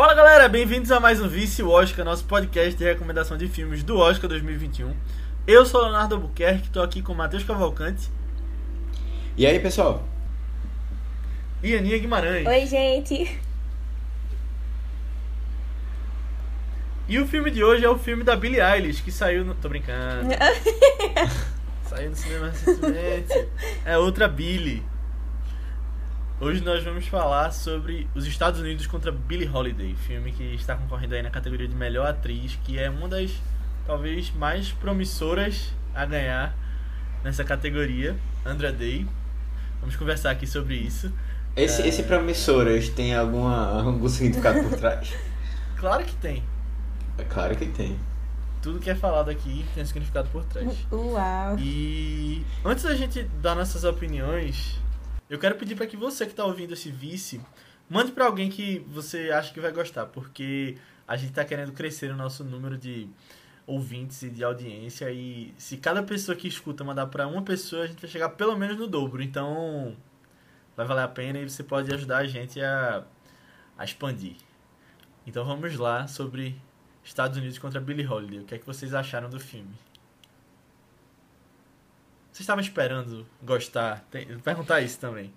Fala galera, bem-vindos a mais um Vice Oscar, nosso podcast de recomendação de filmes do Oscar 2021. Eu sou Leonardo Albuquerque, estou aqui com Matheus Cavalcante. E aí, pessoal? E Aninha Guimarães. Oi, gente. E o filme de hoje é o filme da Billie Eilish, que saiu no... Tô brincando. saiu no cinema recentemente. É outra Billie. Hoje nós vamos falar sobre os Estados Unidos contra Billie Holiday, filme que está concorrendo aí na categoria de melhor atriz, que é uma das talvez mais promissoras a ganhar nessa categoria, Andra Day. Vamos conversar aqui sobre isso. Esse, é... esse promissoras tem alguma, algum significado por trás? claro que tem. É claro que tem. Tudo que é falado aqui tem um significado por trás. Uau! E antes da gente dar nossas opiniões, eu quero pedir para que você que está ouvindo esse vice, mande para alguém que você acha que vai gostar, porque a gente está querendo crescer o nosso número de ouvintes e de audiência e se cada pessoa que escuta mandar para uma pessoa, a gente vai chegar pelo menos no dobro. Então, vai valer a pena e você pode ajudar a gente a, a expandir. Então vamos lá sobre Estados Unidos contra Billie Holiday. O que é que vocês acharam do filme? Vocês estavam esperando gostar? Tem, perguntar isso também.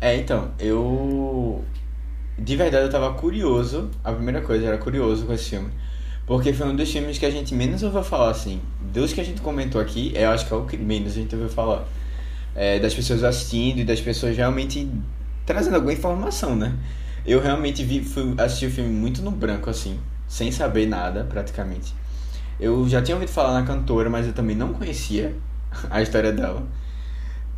É, então, eu. De verdade, eu tava curioso. A primeira coisa era curioso com esse filme. Porque foi um dos filmes que a gente menos ouviu falar, assim. Dos que a gente comentou aqui, eu acho que é o que menos a gente ouviu falar. É, das pessoas assistindo e das pessoas realmente trazendo alguma informação, né? Eu realmente vi, fui assistir o filme muito no branco, assim, sem saber nada, praticamente. Eu já tinha ouvido falar na cantora, mas eu também não conhecia a história dela.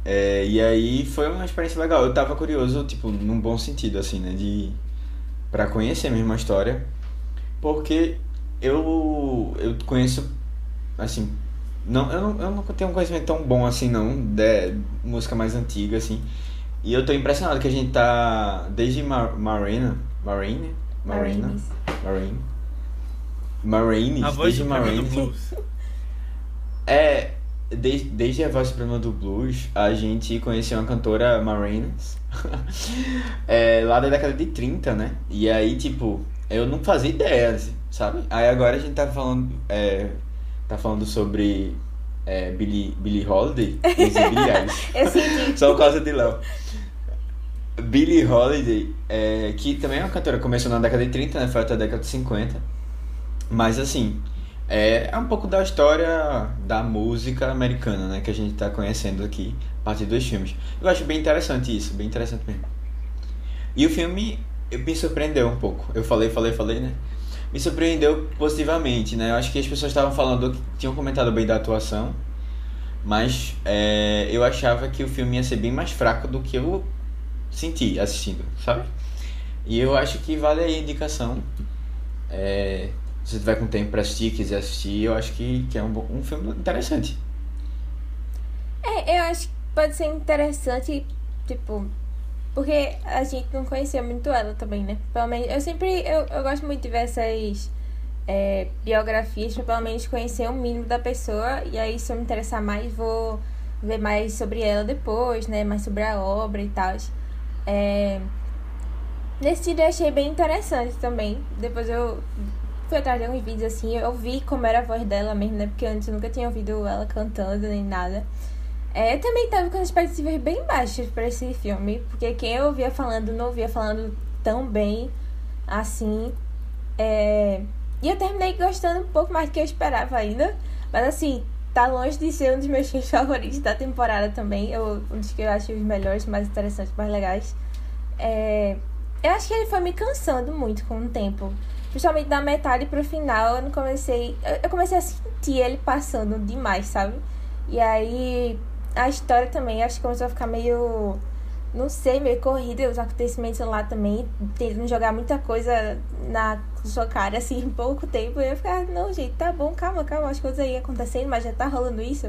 É, e aí foi uma experiência legal. Eu tava curioso, tipo, num bom sentido, assim, né? De. pra conhecer mesmo a história. Porque eu. eu conheço. Assim. Não, eu, não, eu não tenho um conhecimento tão bom assim, não. De música mais antiga, assim. E eu tô impressionado que a gente tá. Desde Mar Marina. Marine? Marina? Marine. Marines, a voz desde Marines. É, desde, desde a voz suprema do blues, a gente conheceu uma cantora Marines, é, lá da década de 30, né? E aí, tipo, eu não fazia ideia, sabe? Aí agora a gente tá falando, é, tá falando sobre é, Billie, Billie Holiday. Só por causa de Léo. Billie Holiday, é, que também é uma cantora, começou na década de 30, né? Foi até a década de 50. Mas assim, é, é um pouco da história da música americana, né? Que a gente está conhecendo aqui a partir dos filmes. Eu acho bem interessante isso, bem interessante mesmo. E o filme me surpreendeu um pouco. Eu falei, falei, falei, né? Me surpreendeu positivamente, né? Eu acho que as pessoas estavam falando, tinham comentado bem da atuação, mas é, eu achava que o filme ia ser bem mais fraco do que eu senti assistindo, sabe? E eu acho que vale aí a indicação. É, se tiver com tempo para assistir, quiser assistir, eu acho que, que é um, um filme interessante. É, eu acho que pode ser interessante, tipo, porque a gente não conhecia muito ela também, né? Pelo menos, eu sempre, eu, eu gosto muito de ver essas é, biografias, pra pelo menos conhecer o mínimo da pessoa, e aí se eu me interessar mais, vou ver mais sobre ela depois, né? Mais sobre a obra e tal. É... Nesse dia eu achei bem interessante também. Depois eu fui atrás de uns vídeos assim, eu vi como era a voz dela mesmo, né? Porque antes eu nunca tinha ouvido ela cantando nem nada. É, eu também tava com as expectativas bem baixas para esse filme, porque quem eu ouvia falando não ouvia falando tão bem assim. É... E eu terminei gostando um pouco mais do que eu esperava ainda. Mas assim, tá longe de ser um dos meus filmes favoritos da temporada também. Eu, um dos que eu acho os melhores, mais interessantes, mais legais. É... Eu acho que ele foi me cansando muito com o tempo. Principalmente da metade pro final, eu não comecei. Eu comecei a sentir ele passando demais, sabe? E aí a história também acho que começou a ficar meio. Não sei, meio corrida, os acontecimentos lá também, tentando jogar muita coisa na sua cara, assim, em pouco tempo. E eu ficar, não, gente, tá bom, calma, calma, as coisas aí acontecendo, mas já tá rolando isso.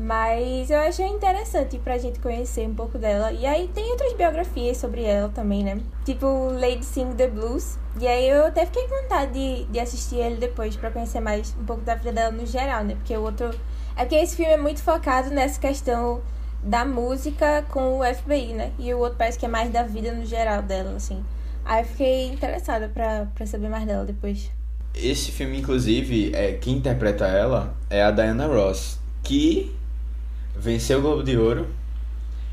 Mas eu achei interessante pra gente conhecer um pouco dela. E aí tem outras biografias sobre ela também, né? Tipo Lady Sing the Blues. E aí eu até fiquei com vontade de, de assistir ele depois pra conhecer mais um pouco da vida dela no geral, né? Porque o outro. É porque esse filme é muito focado nessa questão da música com o FBI, né? E o outro parece que é mais da vida no geral dela, assim. Aí fiquei interessada pra, pra saber mais dela depois. Esse filme, inclusive, é, quem interpreta ela é a Diana Ross, que venceu o Globo de Ouro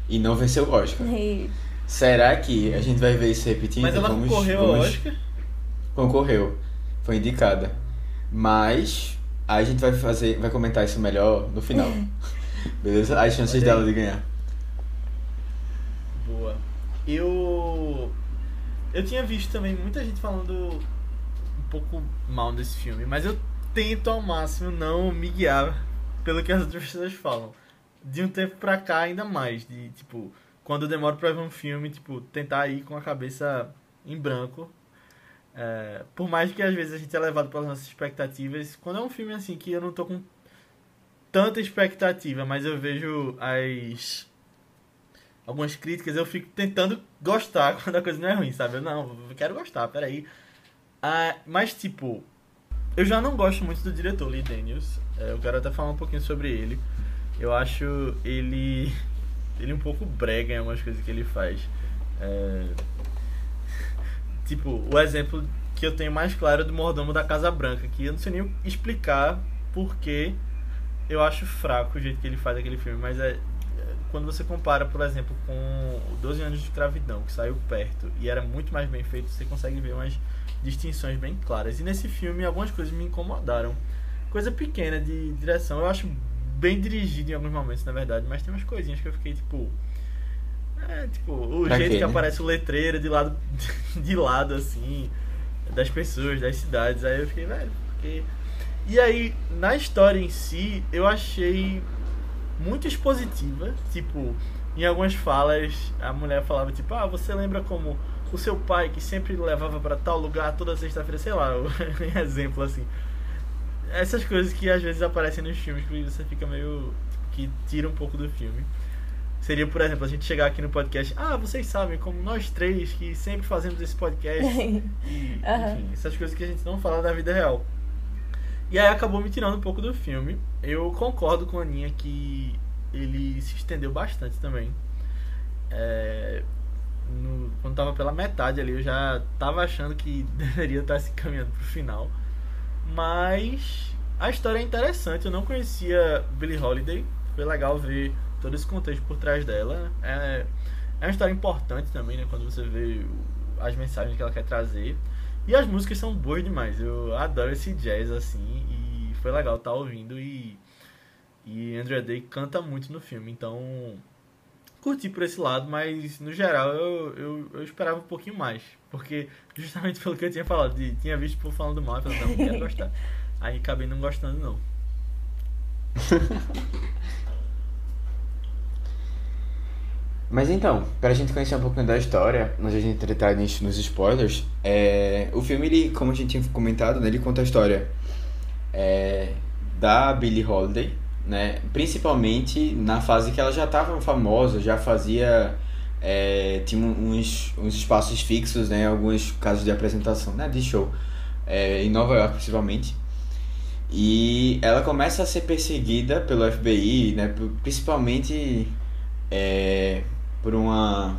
e não venceu o Oscar. E Será que a gente vai ver isso repetindo? Mas ela Vamos- concorreu ao vamos- Oscar? Concorreu. Foi indicada. Mas a gente vai fazer, vai comentar isso melhor no final. Beleza? As chances dela de ganhar. Boa. Eu. Eu tinha visto também muita gente falando um pouco mal desse filme, mas eu tento ao máximo não me guiar pelo que as outras pessoas falam. De um tempo pra cá, ainda mais. De, tipo, quando eu demoro pra ver um filme, tipo, tentar ir com a cabeça em branco. É, por mais que às vezes a gente é levado pelas nossas expectativas, quando é um filme assim que eu não tô com tanta expectativa, mas eu vejo as algumas críticas, eu fico tentando gostar quando a coisa não é ruim, sabe? Eu não, eu quero gostar, peraí. Ah, mas, tipo, eu já não gosto muito do diretor Lee Daniels. É, eu quero até falar um pouquinho sobre ele. Eu acho ele. Ele um pouco brega em algumas coisas que ele faz. É, tipo, o exemplo que eu tenho mais claro é do Mordomo da Casa Branca, que eu não sei nem explicar porque eu acho fraco o jeito que ele faz aquele filme, mas é quando você compara, por exemplo, com o 12 anos de escravidão, que saiu perto e era muito mais bem feito, você consegue ver umas distinções bem claras. E nesse filme algumas coisas me incomodaram. Coisa pequena de direção, eu acho bem dirigido em alguns momentos, na verdade, mas tem umas coisinhas que eu fiquei tipo é, tipo, o Pra jeito quê, que né? aparece o letreiro de lado de lado assim, das pessoas, das cidades, aí eu fiquei, velho, porque e aí, na história em si, eu achei muito expositiva. Tipo, em algumas falas, a mulher falava, tipo, ah, você lembra como o seu pai que sempre levava pra tal lugar toda sexta-feira, sei lá, um exemplo assim. Essas coisas que às vezes aparecem nos filmes que você fica meio. que tira um pouco do filme. Seria, por exemplo, a gente chegar aqui no podcast, ah, vocês sabem, como nós três que sempre fazemos esse podcast. E, enfim, essas coisas que a gente não fala da vida real. E aí acabou me tirando um pouco do filme. Eu concordo com a Aninha que ele se estendeu bastante também. É, no- quando tava pela metade ali, eu já tava achando que deveria estar se caminhando pro final. Mas a história é interessante. Eu não conhecia Billie Holiday. Foi legal ver todo esse contexto por trás dela. É, é uma história importante também, né? Quando você vê as mensagens que ela quer trazer. E as músicas são boas demais. Eu adoro esse jazz assim. E foi legal estar ouvindo. E, e Andrea Day canta muito no filme. Então curti por esse lado, mas no geral eu, eu, eu esperava um pouquinho mais. Porque justamente pelo que eu tinha falado, de, tinha visto o povo falando mal, eu falei, não, não quero gostar. Aí acabei não gostando não. Mas então, pra gente conhecer um pouquinho da história, antes de a gente entrar nisso nos spoilers, é, o filme, ele, como a gente tinha comentado, né, ele conta a história é, da Billie Holiday, né, principalmente na fase que ela já estava famosa, já fazia, é, tinha uns, uns espaços fixos, né, alguns casos de apresentação, né, de show, é, em Nova York principalmente. E ela começa a ser perseguida pelo FBI, né, principalmente é, por uma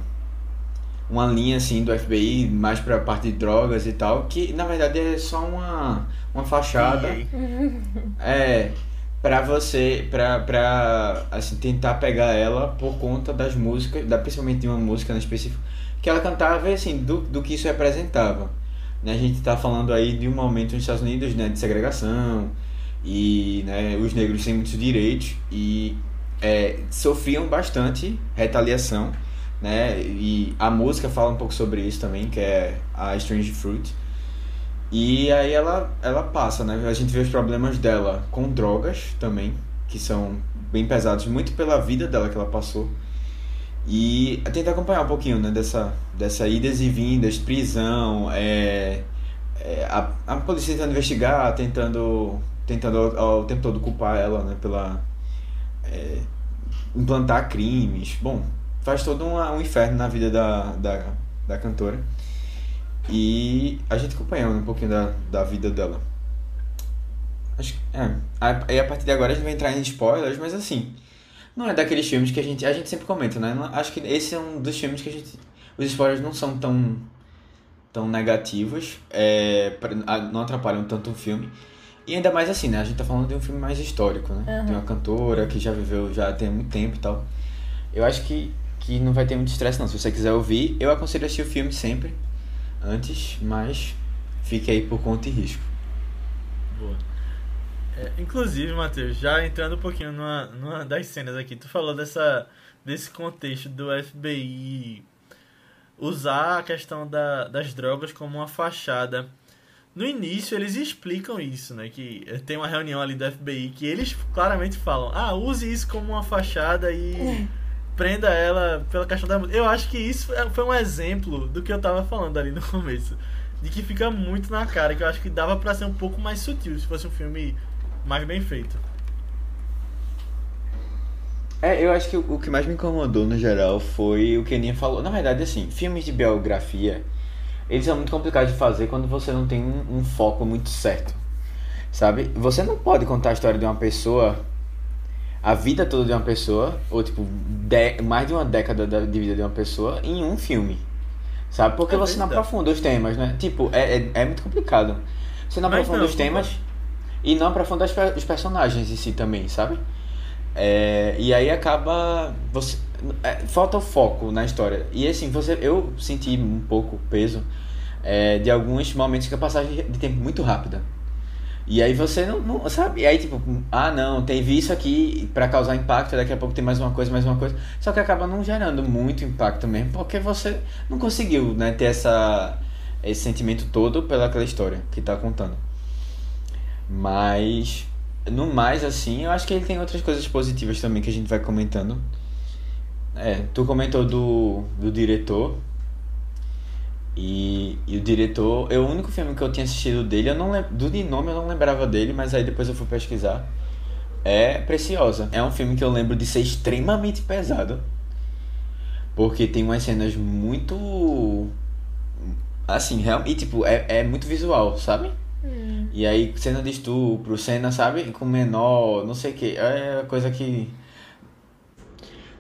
uma linha assim do FBI mais pra parte de drogas e tal, que na verdade é só uma uma fachada. É, pra você, pra, pra assim, tentar pegar ela por conta das músicas, da, principalmente de uma música em específico, que ela cantava e assim, do, do que isso representava. Né, a gente tá falando aí de um momento nos Estados Unidos, né, de segregação, e né, os negros sem muitos direitos, e é, sofriam bastante retaliação, né, e a música fala um pouco sobre isso também, que é a Strange Fruit. E aí ela, ela passa, né? A gente vê os problemas dela com drogas também, que são bem pesados, muito pela vida dela que ela passou. E tenta acompanhar um pouquinho, né? Dessa, dessa idas e vindas, prisão, é, é, a, a polícia tentando investigar, tentando, tentando ao, ao tempo todo culpar ela, né? Pela é, implantar crimes. Bom, faz todo um, um inferno na vida da, da, da cantora. E a gente acompanhou um pouquinho da, da vida dela. Acho que. É. Aí a partir de agora a gente vai entrar em spoilers, mas assim. Não é daqueles filmes que a gente. A gente sempre comenta, né? Acho que esse é um dos filmes que a gente. Os spoilers não são tão. tão negativos, é, não atrapalham tanto o filme. E ainda mais assim, né? A gente tá falando de um filme mais histórico, né? Uhum. De uma cantora que já viveu, já tem muito tempo e tal. Eu acho que, que não vai ter muito estresse não. Se você quiser ouvir, eu aconselho assistir o filme sempre antes, mas fique aí por conta e risco. Boa. É, inclusive, Matheus, já entrando um pouquinho numa, numa das cenas aqui, tu falou dessa, desse contexto do FBI usar a questão da, das drogas como uma fachada. No início eles explicam isso, né? Que tem uma reunião ali do FBI que eles claramente falam: ah, use isso como uma fachada e é. Prenda ela pela questão da música. Eu acho que isso é, foi um exemplo do que eu tava falando ali no começo. De que fica muito na cara, que eu acho que dava para ser um pouco mais sutil se fosse um filme mais bem feito. É, eu acho que o que mais me incomodou no geral foi o que a Aninha falou. Na verdade, assim, filmes de biografia, eles são muito complicados de fazer quando você não tem um, um foco muito certo. Sabe? Você não pode contar a história de uma pessoa, a vida toda de uma pessoa, ou tipo, de, mais de uma década de vida de uma pessoa, em um filme. Sabe? Porque é você não aprofunda os temas, né? Tipo, é, é, é muito complicado. Você não aprofunda não, os temas e não aprofunda os personagens em si também, sabe? É, e aí acaba. Você, é, falta o foco na história. E assim, você, eu senti um pouco o peso é, de alguns momentos que a passagem de tempo muito rápida. E aí você não, não, sabe? E aí tipo, ah não, teve isso aqui para causar impacto, daqui a pouco tem mais uma coisa, mais uma coisa. Só que acaba não gerando muito impacto mesmo, porque você não conseguiu, né, ter essa esse sentimento todo pelaquela história que tá contando. Mas no mais, assim, eu acho que ele tem outras coisas positivas também que a gente vai comentando. É, tu comentou do, do diretor. E, e o diretor, eu, o único filme que eu tinha assistido dele, eu não do de nome eu não lembrava dele, mas aí depois eu fui pesquisar. É Preciosa. É um filme que eu lembro de ser extremamente pesado. Porque tem umas cenas muito. Assim, real, e tipo, é, é muito visual, sabe? Hum. E aí, cena de estupro, cena, sabe, com menor, não sei o que. É coisa que.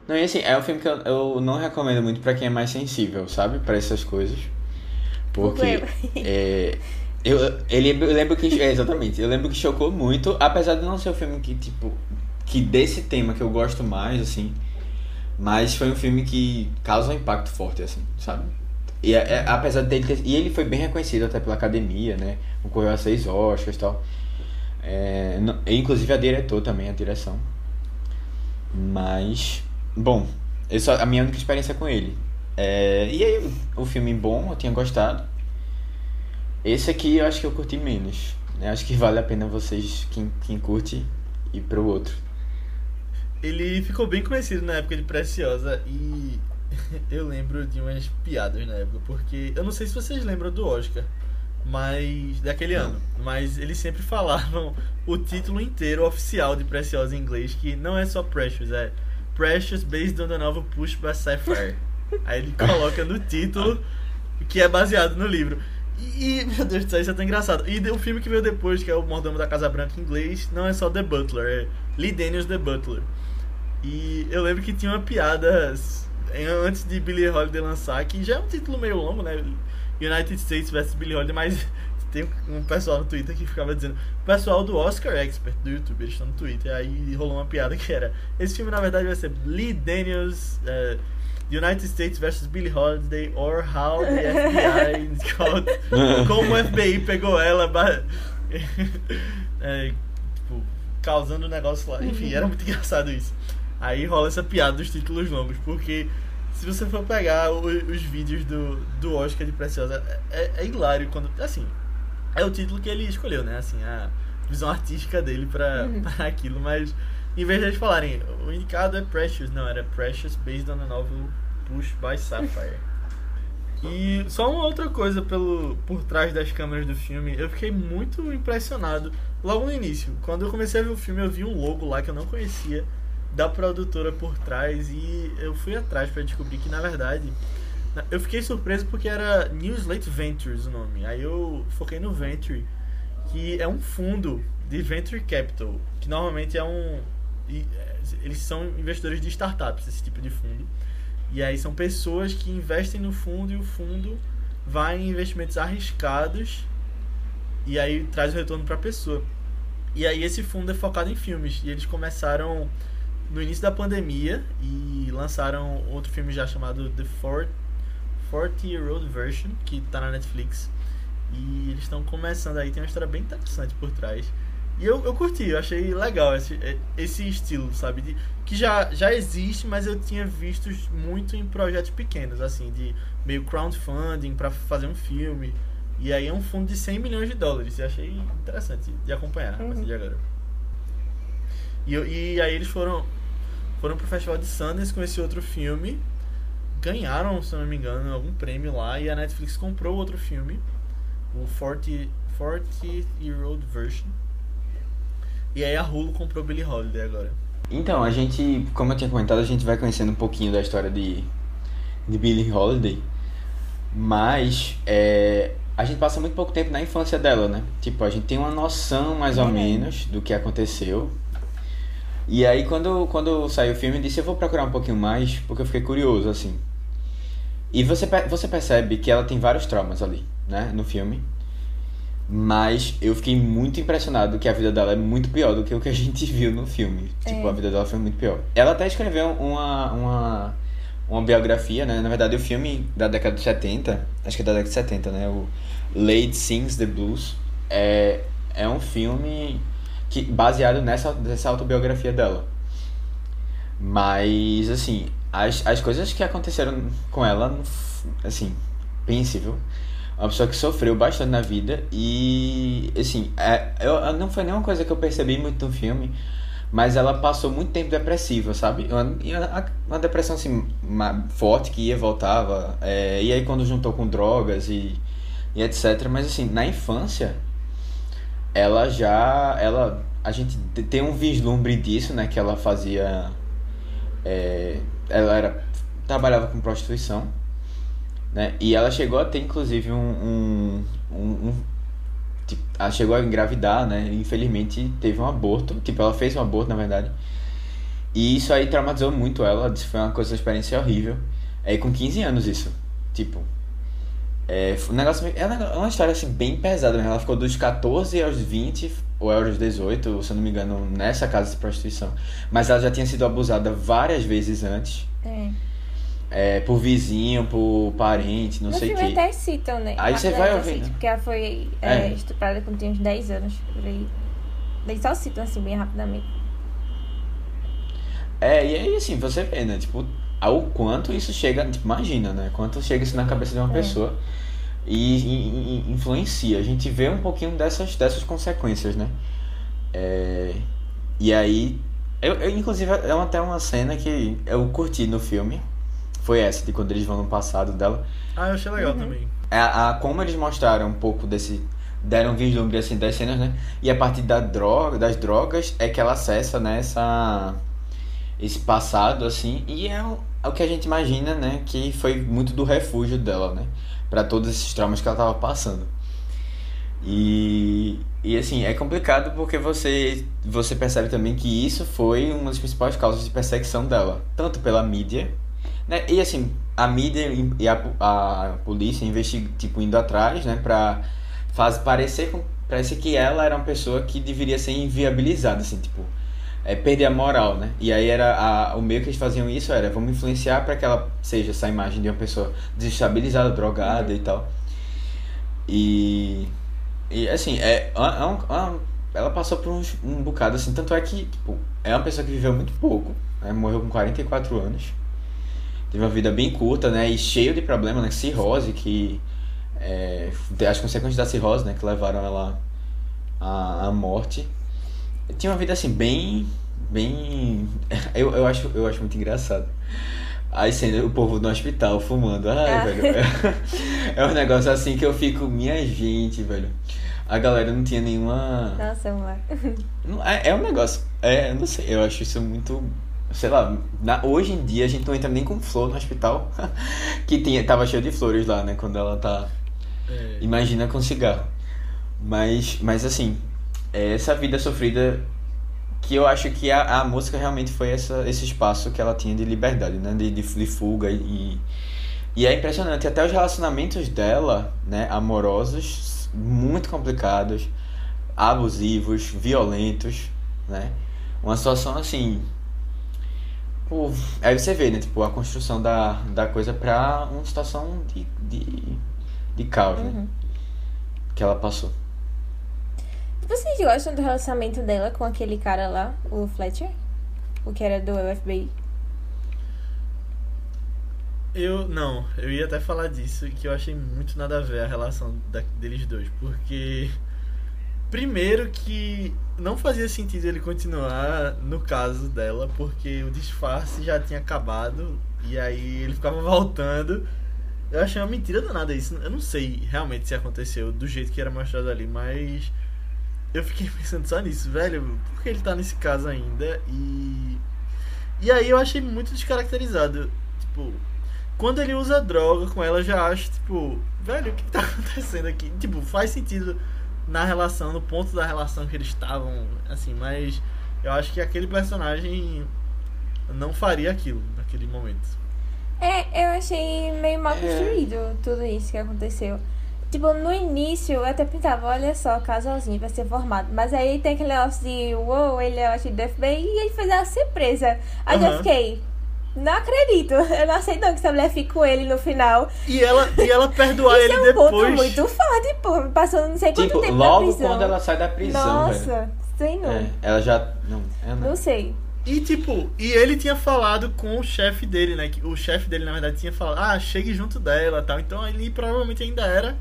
Não, e assim, é um filme que eu, eu não recomendo muito para quem é mais sensível, sabe? para essas coisas. Porque. é, eu, ele, eu lembro que. É, exatamente. Eu lembro que chocou muito, apesar de não ser um filme que, tipo. Que desse tema que eu gosto mais, assim. Mas foi um filme que causa um impacto forte, assim, sabe? E é, é, apesar dele ter, E ele foi bem reconhecido até pela academia, né? Concorreu a seis Oscars e tal. É, inclusive a diretor também, a direção. Mas. Bom, essa a minha única experiência com ele. É, e aí, o filme bom, eu tinha gostado. Esse aqui eu acho que eu curti menos. Né? Acho que vale a pena vocês, quem, quem curte, ir pro outro. Ele ficou bem conhecido na época de Preciosa e eu lembro de umas piadas na época, porque eu não sei se vocês lembram do Oscar, mas daquele ano, mas eles sempre falavam o título inteiro oficial de Preciosa em inglês, que não é só Precious, é Precious based on the novel Push by Sapphire. Aí ele coloca no título que é baseado no livro. E, meu Deus do céu, isso é tão engraçado. E o filme que veio depois, que é o Mordomo da Casa Branca em inglês, não é só The Butler, é Lee Daniels The Butler. E eu lembro que tinha uma piada antes de Billie Holiday lançar, que já é um título meio longo, né? United States vs Billie Holiday, mas tem um pessoal no Twitter que ficava dizendo, pessoal do Oscar Expert do YouTube, eles estão no Twitter, aí rolou uma piada que era, esse filme na verdade vai ser Lee Daniels, uh, United States vs Billie Holiday, or How the FBI called, como o FBI pegou ela, é, tipo, causando um negócio lá, enfim, era muito engraçado isso. Aí rola essa piada dos títulos longos, porque se você for pegar o, os vídeos do, do Oscar de Preciosa, é, é, hilário quando. Assim, é o título que ele escolheu, né? Assim, a visão artística dele pra, uhum. pra aquilo, mas em vez de eles falarem, o indicado é Precious, não, era Precious based on a novel Push by Sapphire. E só uma outra coisa pelo, por trás das câmeras do filme, eu fiquei muito impressionado logo no início. Quando eu comecei a ver o filme, eu vi um logo lá que eu não conhecia da produtora por trás e eu fui atrás para descobrir que na verdade eu fiquei surpreso porque era Newslate Ventures o nome. Aí eu foquei no Venture, que é um fundo de Venture Capital, que normalmente é um é, eles são investidores de startups, esse tipo de fundo. E aí são pessoas que investem no fundo e o fundo vai em investimentos arriscados e aí traz o retorno para a pessoa. E aí esse fundo é focado em filmes e eles começaram no início da pandemia e lançaram outro filme já chamado The 40 Year Old Version, que está na Netflix. E eles estão começando aí, tem uma história bem interessante por trás. E eu, eu curti, eu achei legal esse, é, esse estilo, sabe? De, que já, já existe, mas eu tinha visto muito em projetos pequenos, assim, de meio crowdfunding para fazer um filme. E aí é um fundo de 100 milhões de dólares. E achei interessante de acompanhar uhum. a partir de agora. E, e aí eles foram, foram pro Festival de Sundance com esse outro filme. Ganharam, se não me engano, algum prêmio lá. E a Netflix comprou outro filme. O 40, 40 Year Old Version e aí a Hulu comprou Billie Holiday agora. Então, a gente, como eu tinha comentado, a gente vai conhecendo um pouquinho da história de, de Billie Holiday. Mas é, a gente passa muito pouco tempo na infância dela, né? Tipo, a gente tem uma noção mais ou menos do que aconteceu. E aí quando, quando saiu o filme, eu disse, eu vou procurar um pouquinho mais, porque eu fiquei curioso, assim. E você, você percebe que ela tem vários traumas ali, né, no filme. Mas eu fiquei muito impressionado que a vida dela é muito pior do que o que a gente viu no filme. É. Tipo, a vida dela foi muito pior. Ela até escreveu uma, uma, uma biografia, né? Na verdade, o filme da década de 70, acho que é da década de 70, né? O Lady Sings the Blues. É, é um filme que, baseado nessa, nessa autobiografia dela. Mas, assim, as, as coisas que aconteceram com ela, assim, pense, viu? Uma pessoa que sofreu bastante na vida e assim é, eu, não foi nenhuma coisa que eu percebi muito no filme mas ela passou muito tempo depressiva sabe? Uma, uma depressão assim uma, forte que ia voltava é, e aí quando juntou com drogas e, e etc mas assim na infância ela já ela a gente tem um vislumbre disso né que ela fazia é, ela era trabalhava com prostituição né? E ela chegou a ter, inclusive, um. um, um, tipo, ela chegou a engravidar, né? Infelizmente teve um aborto. Tipo, ela fez um aborto, na verdade. E isso aí traumatizou muito ela. Foi uma coisa, uma experiência horrível. É com 15 anos isso. Tipo. É, um negócio, é uma história assim, bem pesada mesmo. Ela ficou dos 14 aos 20, ou aos 18, se eu não me engano, nessa casa de prostituição. Mas ela já tinha sido abusada várias vezes antes. É é, por vizinho, por parente, não no sei o que. até citam, né? Aí você vai ouvindo. Assim, porque ela foi é, é. estuprada quando tinha uns 10 anos, por aí. Daí só citam assim, bem rapidamente. É, e aí assim, você vê, né? Tipo, ao quanto isso chega, tipo, imagina, né? Quanto chega isso na cabeça de uma é. pessoa e, e, e, influencia. A gente vê um pouquinho dessas, dessas consequências, né? É, e aí, eu, eu inclusive, é até uma cena que eu curti no filme, foi essa, de quando eles vão no passado dela. Ah, eu achei legal uhum. também. É, a, a, como eles mostraram um pouco desse. Deram um vislumbre assim das cenas, né? E a partir da droga, das drogas é que ela acessa né, essa, esse passado, assim. E é o, é o que a gente imagina, né? Que foi muito do refúgio dela, né? para todos esses traumas que ela tava passando. E, e assim, é complicado porque você, você percebe também que isso foi uma das principais causas de perseguição dela, tanto pela mídia né? E assim, a mídia e a, a polícia investigam, tipo, indo atrás, né? Pra faz, parecer, parece que ela era uma pessoa que deveria ser inviabilizada, assim, tipo, é, perder a moral, né? E aí era a, o meio que eles faziam isso era, vamos influenciar para que ela seja essa imagem de uma pessoa desestabilizada, drogada uhum. e tal. E, e assim, é, é, é, ela passou por um, um bocado, assim, tanto é que, tipo, é uma pessoa que viveu muito pouco, né? Morreu com 44 anos teve uma vida bem curta, né? E cheio de problemas, né? Cirrose, que. É, as consequências da cirrose, né? Que levaram ela à, à morte. Tinha uma vida assim, bem. Bem. Eu, eu, acho, eu acho muito engraçado. Aí sendo o povo no hospital fumando. Ai, ah. velho. É, é um negócio assim que eu fico, minha gente, velho. A galera não tinha nenhuma. Nossa, amor. É, é um negócio. É, não sei, eu acho isso muito sei lá, na, hoje em dia a gente não entra nem com flor no hospital, que tinha, tava cheio de flores lá, né, quando ela tá... É. Imagina com cigarro. Mas, mas assim, é essa vida sofrida que eu acho que a, a música realmente foi essa, esse espaço que ela tinha de liberdade, né, de, de, de fuga e E é impressionante, até os relacionamentos dela, né, amorosos, muito complicados, abusivos, violentos, né? Uma situação assim. Pô, aí você vê, né, tipo, a construção da, da coisa pra uma situação de, de, de caos, né? Uhum. Que ela passou. Vocês gostam do relacionamento dela com aquele cara lá, o Fletcher? O que era do FBI? Eu não, eu ia até falar disso que eu achei muito nada a ver a relação da- deles dois, porque primeiro que não fazia sentido ele continuar no caso dela, porque o disfarce já tinha acabado e aí ele ficava voltando. Eu achei uma mentira danada isso. Eu não sei realmente se aconteceu do jeito que era mostrado ali, mas eu fiquei pensando só nisso, velho. Por que ele tá nesse caso ainda? E e aí eu achei muito descaracterizado, tipo, quando ele usa droga com ela, eu já acho, tipo, velho, o que tá acontecendo aqui? Tipo, faz sentido na relação, no ponto da relação que eles estavam, assim, mas eu acho que aquele personagem não faria aquilo naquele momento. É, eu achei meio mal construído tudo isso que aconteceu. Tipo, no início eu até pensava, olha só, casalzinho vai ser formado. Mas aí tem aquele negócio de, uou, ele é o do FBI e ele fez uma surpresa. Aí eu Aham. fiquei, não acredito, eu não aceito não que essa mulher fique com ele no final. E ela, e ela perdoar Isso ele é um ponto depois. muito forte, pô. Passou não sei quanto Tipo, tempo na logo prisão. quando ela sai da prisão, velho. Nossa, sei não. É, ela já. Não, ela não. Não sei. E tipo, e ele tinha falado com o chefe dele, né? Que o chefe dele, na verdade, tinha falado, ah, chegue junto dela tal. Então ele provavelmente ainda era.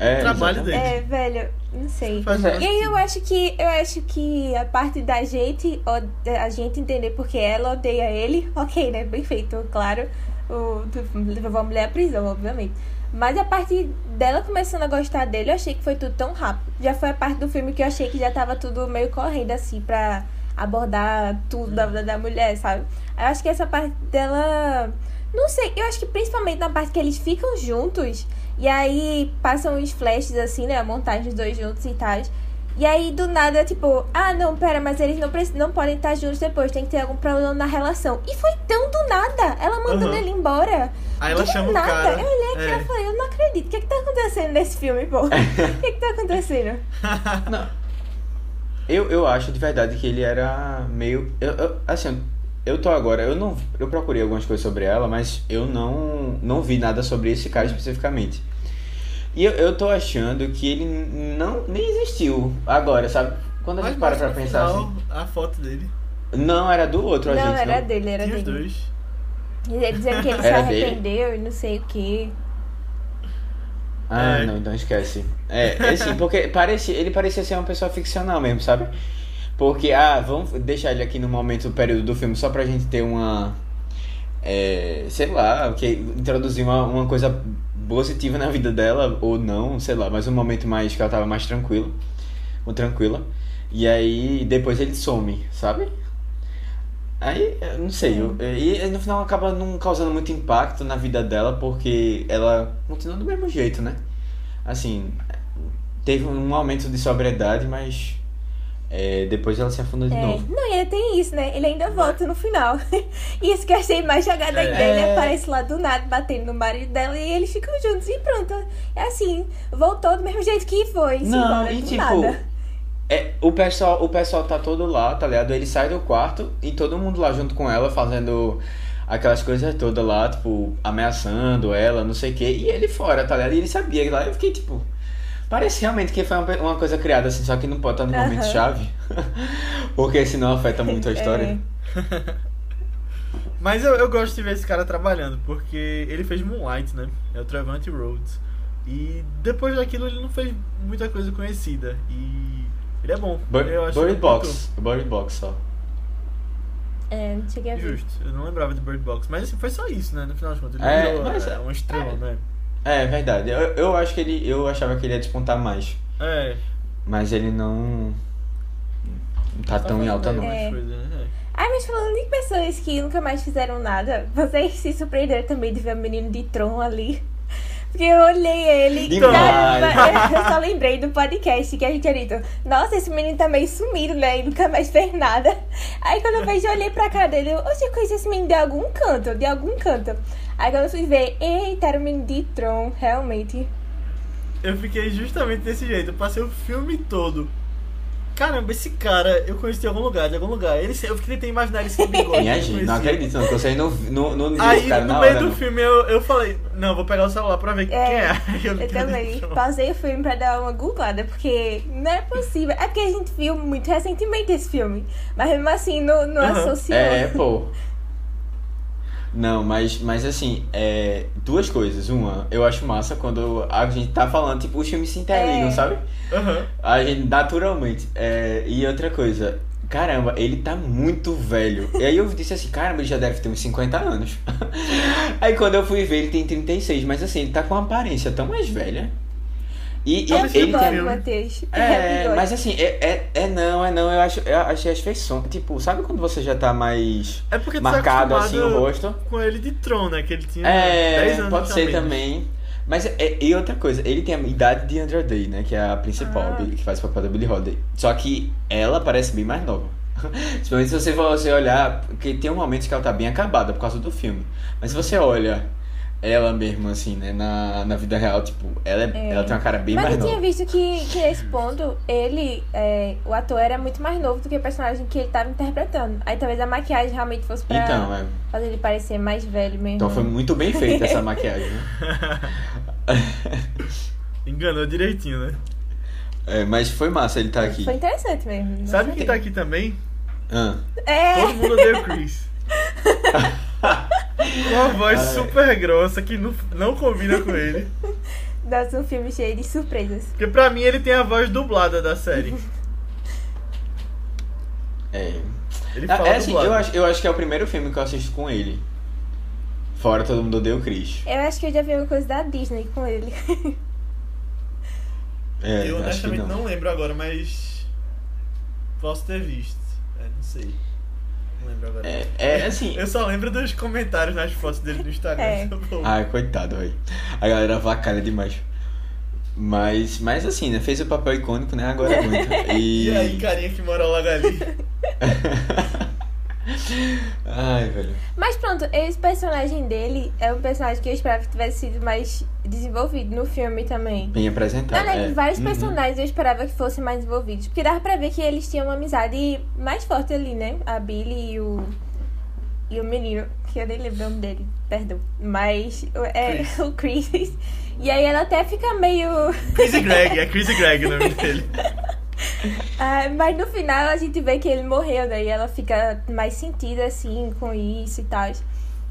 É, trabalho exatamente. dele. É, velho, não sei. E aí eu sentido. acho que eu acho que a parte da gente a gente entender porque ela odeia ele, ok, né? Bem feito, claro. O, levou a mulher à prisão, obviamente. Mas a parte dela começando a gostar dele, eu achei que foi tudo tão rápido. Já foi a parte do filme que eu achei que já tava tudo meio correndo assim pra abordar tudo da vida da mulher, sabe? Eu acho que essa parte dela. Não sei, eu acho que principalmente na parte que eles ficam juntos. E aí passam uns flashes assim, né? A montagem dos dois juntos e tal. E aí do nada, tipo, ah não, pera, mas eles não, não podem estar juntos depois, tem que ter algum problema na relação. E foi tão do nada, ela mandando Aham. ele embora. Aí ela do chama o nada. cara. Eu olhei aqui É. e falei, eu não acredito. O que é que tá acontecendo nesse filme, pô? O que é que tá acontecendo? Não. Eu, eu acho de verdade que ele era meio. Eu, eu- assim, eu tô agora. Eu não. Eu procurei algumas coisas sobre ela, mas eu não, não vi nada sobre esse cara especificamente. E eu, eu tô achando que ele não nem existiu agora, sabe? Quando a Mas gente para pra no pensar final assim. A foto dele. Não, era do outro não, agente, era não. dele, era Tinha os dele. dois. E ele dizendo que ele se Era dele? arrependeu e não sei o que. Ah, É. não, então esquece. É, assim, porque parecia, ele parecia ser uma pessoa ficcional mesmo, sabe? Porque, ah, vamos deixar ele aqui no momento, o período do filme, só pra gente ter uma. É, sei lá, que introduzir uma, uma coisa positiva na vida dela, ou não, sei lá, mas um momento mais que ela tava mais tranquila. Ou tranquila. E aí depois ele some, sabe? Aí, não sei, eu- e no final acaba não causando muito impacto na vida dela, porque ela continua do mesmo jeito, né? Assim, teve um aumento de sobriedade, mas é, depois ela se afunda de É. novo. Não, e ainda tem isso, né? Ele ainda volta no final. Isso que eu achei mais jogada É. ainda. Ele É. aparece lá do nada, batendo no marido dela e eles ficam juntos e pronto. É assim, voltou do mesmo jeito que foi. Não, embora, e tipo, nada. É, o pessoal, o pessoal tá todo lá, tá ligado? Ele sai do quarto e todo mundo lá junto com ela, fazendo aquelas coisas todas lá, tipo, ameaçando ela, não sei o quê. E ele fora, tá ligado? E ele sabia que lá. Eu fiquei tipo. Parece realmente que foi uma, uma coisa criada assim, só que não pode estar no momento chave. Porque senão afeta muito a história. É. Mas eu, eu gosto de ver esse cara trabalhando, porque ele fez Moonlight, né? É o Trevante Rhodes. E depois daquilo ele não fez muita coisa conhecida. E ele é bom. Bir- eu acho Bird muito Box. Bird Box só. É, não cheguei a ver. Justo, eu não lembrava de Bird Box. Mas assim, foi só isso, né? No final das contas. Ele É, virou mas- é, uma estrela, né? É verdade. Eu, eu acho que ele. Eu achava que ele ia despontar mais. É. Mas ele não. Não tá tão em alta não. É. Ai, mas falando de pessoas que nunca mais fizeram nada, vocês se surpreenderam também de ver o menino de Tron ali. Porque eu olhei ele cara, eu só lembrei do podcast que a gente tinha dito, nossa, esse menino tá meio sumido, né? E nunca mais fez nada. Aí quando eu vejo, eu olhei pra cara dele, eu, oxe, eu conheci esse menino de algum canto, de algum canto. Aí quando eu fui ver, eita, era o menino de Tron, realmente. Eu fiquei justamente desse jeito. Eu passei o filme todo. Caramba, esse cara eu conheci de algum lugar, de algum lugar. Ele, eu fiquei tentando imaginar ele sem bigode. Minha eu gente, não acredito, não, que vocês não, não, não viram Aí, cara no na meio hora. do não. filme, eu, eu falei, não, vou pegar o celular pra ver quem É, é. Aí Eu vi também Tron. pausei o filme pra dar uma googlada, porque não é possível. É porque a gente viu muito recentemente esse filme. Mas mesmo assim, não, não Aham. associou. É, pô. Não, mas, mas assim, é, duas coisas. Uma, eu acho massa quando a gente tá falando, tipo, os filmes se interligam, É. sabe? Aham. A gente, naturalmente. É, e outra coisa, caramba, ele tá muito velho. E aí eu disse assim, caramba, ele já deve ter uns 50 anos. aí quando eu fui ver, ele tem 36, mas assim, ele tá com uma aparência tão mais velha. E, e seja tem. Bigode, Matheus. É, bigode. mas assim, é, é, é não, é não, eu acho, eu achei as feições, tipo, sabe quando você já tá mais É porque tá marcado assim o rosto? com ele de Tron, né? Que ele tinha É, 10 anos pode ser menos. também. Mas, é, e outra coisa, ele tem a idade de Andrew Day, né? Que é a principal, Ah. que faz o papel da Billie Holiday. Só que ela parece bem mais nova. Principalmente se você, for- você olhar, porque tem um momento que ela tá bem acabada por causa do filme. Mas se você olha ela mesmo, assim, né, na, na vida real, tipo, ela, é, É. ela tem uma cara bem Mas mais eu tinha nova. visto que, que nesse ponto, ele, é, o ator era muito mais novo do que o personagem que ele tava interpretando. Aí talvez a maquiagem realmente fosse pra Então, é. fazer ele parecer mais velho mesmo. Então foi muito bem feita essa maquiagem, né? Enganou direitinho, né? É, mas foi massa ele tá aqui. Foi interessante mesmo. não Sabe quem tá aqui também? Ah. É, Todo mundo odeia o Chris. Com uma voz Ai. super grossa que não, não combina com ele. nossa, um filme cheio de surpresas. Porque pra mim ele tem a voz dublada da série. É. Ele Ah, fala é assim, eu acho, eu acho que é o primeiro filme que eu assisto com ele. Fora todo mundo o Chris. Eu acho que eu já vi uma coisa da Disney com ele. É, eu honestamente não. não. lembro agora, mas. Posso ter visto. É, não sei. Não lembro agora. É, é assim. Eu só lembro dos comentários nas fotos dele no Instagram. É. tá. Ai, coitado, velho. A galera vacalha demais. Mas, mas assim, né? Fez o papel icônico, né? Agora aguenta. E... E aí, carinha que mora logo ali. Ai, velho. Mas pronto, esse personagem dele é um personagem que eu esperava que tivesse sido mais desenvolvido no filme também. Bem apresentado. Não, né? é. Vários Uhum. personagens eu esperava que fossem mais envolvidos. Porque dava pra ver que eles tinham uma amizade mais forte ali, né? A Billy e o. E o menino, que eu nem lembro o nome dele, perdão. Mas é Chris. o Chris. E aí ela até fica meio. Chris e Greg, é Chris e Greg o nome dele. Ah, mas no final a gente vê que ele morreu, né? E ela fica mais sentida assim com isso e tal.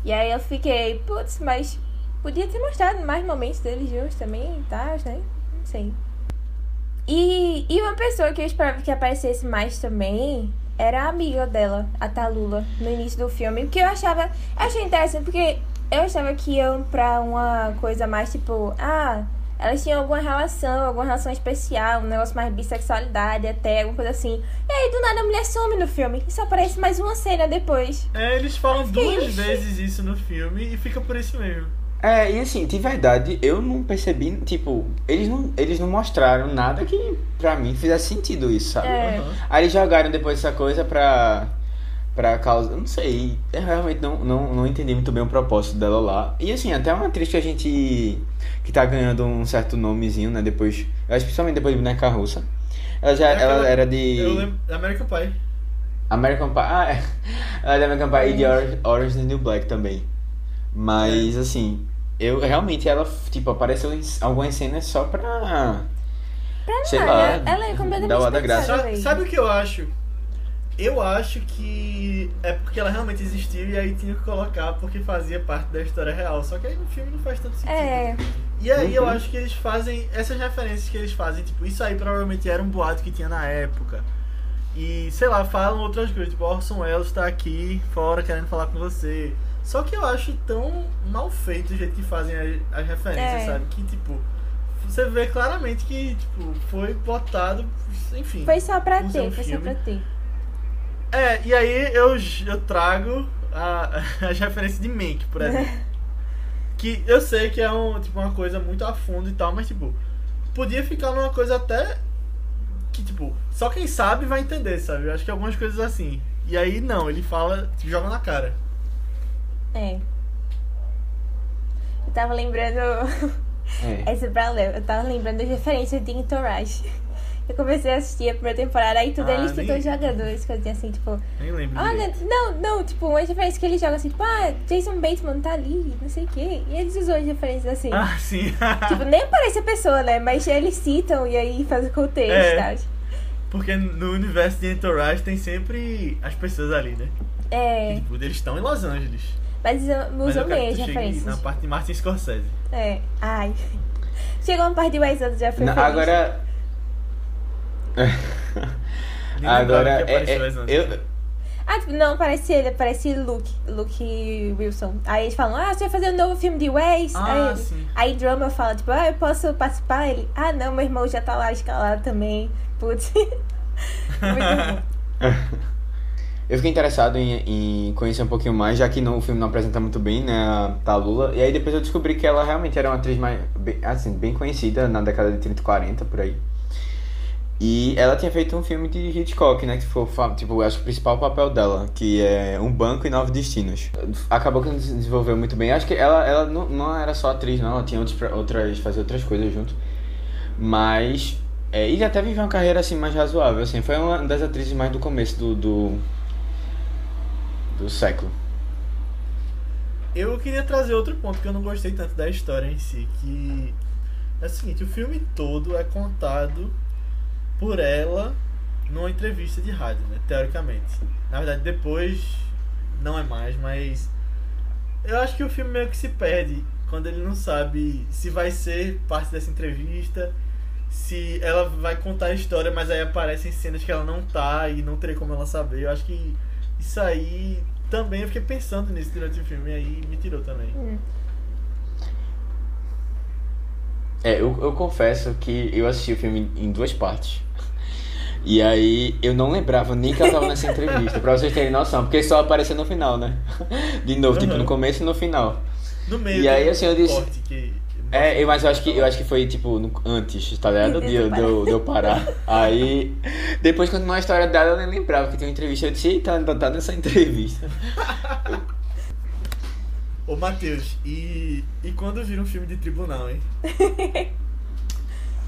E aí eu fiquei, putz, mas podia ter mostrado mais momentos deles juntos também e tal, né? Não sei. E, e uma pessoa que eu esperava que aparecesse mais também era a amiga dela, a Talula, no início do filme. Porque eu achava. Eu achei interessante porque eu achava que iam pra uma coisa mais tipo, ah, elas tinham alguma relação, alguma relação especial, um negócio mais bissexualidade, até alguma coisa assim. E aí do nada a mulher some no filme e só aparece mais uma cena depois. É, eles falam Que duas vezes isso no filme e fica por isso mesmo. É, e assim, de verdade, eu não percebi, tipo, eles não, eles não mostraram nada que pra mim fizesse sentido isso, sabe? É. Aí eles jogaram depois essa coisa pra. Pra causa. Eu não sei. Eu realmente não, não, não entendi muito bem o propósito dela lá. E assim, até uma atriz que a gente. que tá ganhando um certo nomezinho, né? Depois. Eu acho principalmente depois de Boneca Russa. Ela já É ela era de. Eu lembro. American Pie. American Pie. Ah, é. Ela é de American Pie e de Orange, Orange is the New Black também. Mas assim. Eu realmente ela, tipo, apareceu em algumas cenas só pra. sei nada, lá. ela é completamente dar o da graça. desperdiçada. Sa- velho. sabe o que eu acho? Eu acho que é porque ela realmente existiu e aí tinha que colocar porque fazia parte da história real. Só que aí no filme não faz tanto sentido. É, E aí eu Uhum. acho que eles fazem essas referências que eles fazem, tipo, isso aí provavelmente era um boato que tinha na época. E, sei lá, falam outras coisas, tipo, Orson Welles tá aqui fora querendo falar com você. Só que eu acho tão mal feito o jeito que fazem as, as referências, É. sabe? Que, tipo, você vê claramente que, tipo, foi botado, enfim. foi só pra ter, um foi só filme. pra ter. É, e aí eu, eu trago a- as referências de Mank, por exemplo. que eu sei que é um, tipo, uma coisa muito a fundo e tal, mas tipo, podia ficar numa coisa até que, tipo, só quem sabe vai entender, sabe? Eu acho que algumas coisas assim. E aí não, ele fala, tipo, joga na cara. É. tava lembrando. É. Essa é pra Léo. Eu tava lembrando das referências de Entourage. Eu comecei a assistir a primeira temporada, aí tudo Ah, eles citam nem- jogadores, coisinha assim, tipo. Nem lembro. Olha, direito. não, não, tipo, umas referências que eles jogam assim, tipo, ah, Jason Bateman tá ali, não sei o quê. E eles usam as referências assim. Ah, sim. Tipo, nem aparece a pessoa, né? Mas eles citam e aí fazem contexto É. e tal. Porque no universo de Entourage tem sempre as pessoas ali, né? É, Tipo, eles estão em Los Angeles. mas usam, bem que as referências. na parte de Martin Scorsese. É, ai. Chegou uma parte de Wes Anderson, já foi Não, feliz. agora. Agora, é, é, eu, Ah, tipo, não, parece ele, parece Luke, Luke Wilson. Aí eles falam, ah, você vai fazer um novo filme de Wes? Ah, aí, sim. aí Drummer fala, tipo, ah, eu posso participar? Ele, ah, não, meu irmão já tá lá escalado também. Putz. Muito bom. eu fiquei interessado em, em conhecer um pouquinho mais, já que no, o filme não apresenta muito bem, né, a Talula. E aí depois eu descobri que ela realmente era uma atriz mais, bem, assim, bem conhecida na década de 30 e 40, por aí. E ela tinha feito um filme de Hitchcock, né, que foi, tipo, acho que o principal papel dela, que é Um Banco e Nove Destinos. Acabou que não se desenvolveu muito bem. Acho que ela, ela não, não era só atriz, não, ela tinha outros, outras, fazia outras coisas junto. Mas é, e até viveu uma carreira assim mais razoável, assim, foi uma das atrizes mais do começo do do, do século. Eu queria trazer outro ponto que eu não gostei tanto da história em si, que é o seguinte, o filme todo é contado por ela numa entrevista de rádio, né, teoricamente. Na verdade, depois não é mais, mas eu acho que o filme meio que se perde quando ele não sabe se vai ser parte dessa entrevista, se ela vai contar a história, mas aí aparecem cenas que ela não tá e não teria como ela saber. Eu acho que isso aí também eu fiquei pensando nisso durante o filme e aí me tirou também. Hum. É, eu, eu confesso que eu assisti o filme em duas partes. E aí eu não lembrava nem que ela tava nessa entrevista, pra vocês terem noção, porque só apareceu no final, né? De novo, tipo, Uhum. no começo e no final. No meio E aí, assim, eu disse- que É, eu- mas eu acho que eu acho que foi tipo no- antes, tá ligado? De, eu- de, eu- de eu parar. Aí depois continuou a história dela, eu nem lembrava que tinha uma entrevista. Eu disse, eita, ainda tá nessa entrevista. Ô Matheus, e, e quando vira um filme de tribunal, hein?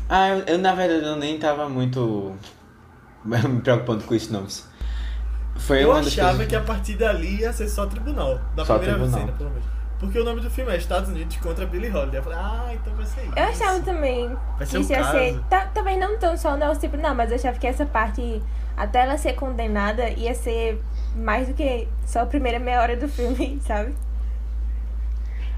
Ah, eu, eu, na verdade eu nem tava muito me preocupando com isso não. Foi Eu achava coisas- que a partir dali ia ser só tribunal. Da Só primeira tribunal. cena, pelo menos. Porque o nome do filme é Estados Unidos contra Billie Holiday. Eu falei, ah, então vai ser isso. Eu achava também Vai que ser o isso ia caso. ser. tá- Talvez não tão só não, tipo, não, mas eu achava que essa parte, até ela ser condenada, ia ser mais do que só a primeira meia hora do filme, sabe?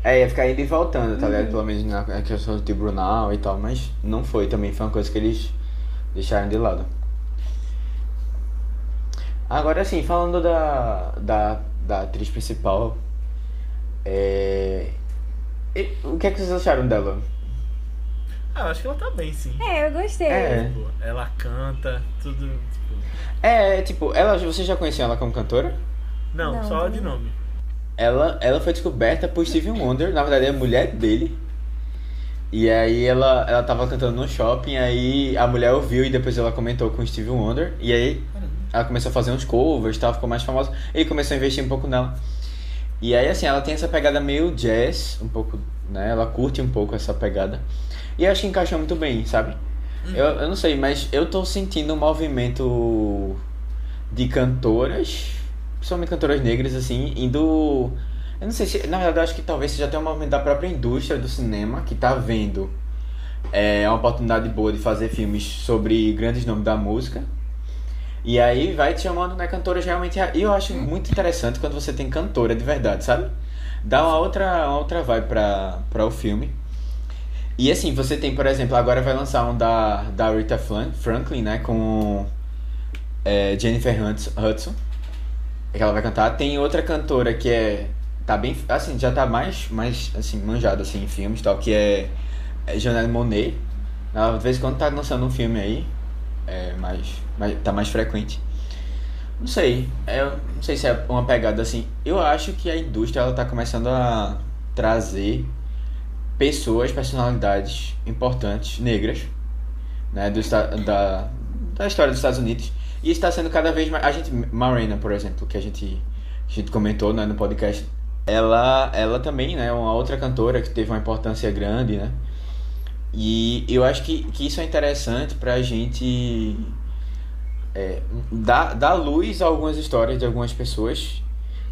É, ia ficar indo e voltando, tá ligado? Pelo menos na questão do tribunal e tal, mas não foi também, foi uma coisa que eles deixaram de lado. Agora assim, falando da, da, da atriz principal, é... e- o que é que vocês acharam dela? Ah, eu acho que ela tá bem, sim. É, eu gostei. É. Tipo, ela canta, tudo. Tipo... É, tipo, ela, você já conhecia ela como cantora? Não, Não, só também de não. nome. Ela, ela foi descoberta por Steven Wonder, na verdade é a mulher dele. E aí ela, ela tava cantando no shopping, aí a mulher ouviu e depois ela comentou com o Steven Wonder. E aí ela começou a fazer uns covers, tal, ficou mais famosa. Ele começou a investir um pouco nela. E aí assim, ela tem essa pegada meio jazz, um pouco, né? Ela curte um pouco essa pegada. E acho que encaixou muito bem, sabe? Eu, eu não sei, mas eu tô sentindo um movimento de cantoras, principalmente cantoras negras, assim, indo. Eu não sei se. Na verdade, acho que talvez seja até um movimento da própria indústria do cinema que tá vendo é, uma oportunidade boa de fazer filmes sobre grandes nomes da música. E aí vai te chamando, né, cantoras realmente. E eu acho muito interessante quando você tem cantora de verdade, sabe? Dá uma outra, uma outra vibe pra, pra o filme. E assim, você tem, por exemplo, agora vai lançar um da, da Rita Franklin, né? Com é, Jennifer Hudson. Que ela vai cantar. Tem outra cantora que é. Tá bem. Assim, já tá mais, mais assim, manjada assim, em filmes e tal, que é, é Janelle Monet. Ela de vez em quando tá lançando um filme aí. É mais, mais. Tá mais frequente. Não sei. É, não sei se é uma pegada assim. Eu acho que a indústria ela tá começando a trazer pessoas, personalidades importantes, negras, né, do, da, da história dos Estados Unidos. E está sendo cada vez mais. A gente, Marina, por exemplo, que a gente, a gente comentou né, no podcast, ela, ela também, né, é uma outra cantora que teve uma importância grande, né? E eu acho que, que isso é interessante pra gente é, dar, dar luz a algumas histórias de algumas pessoas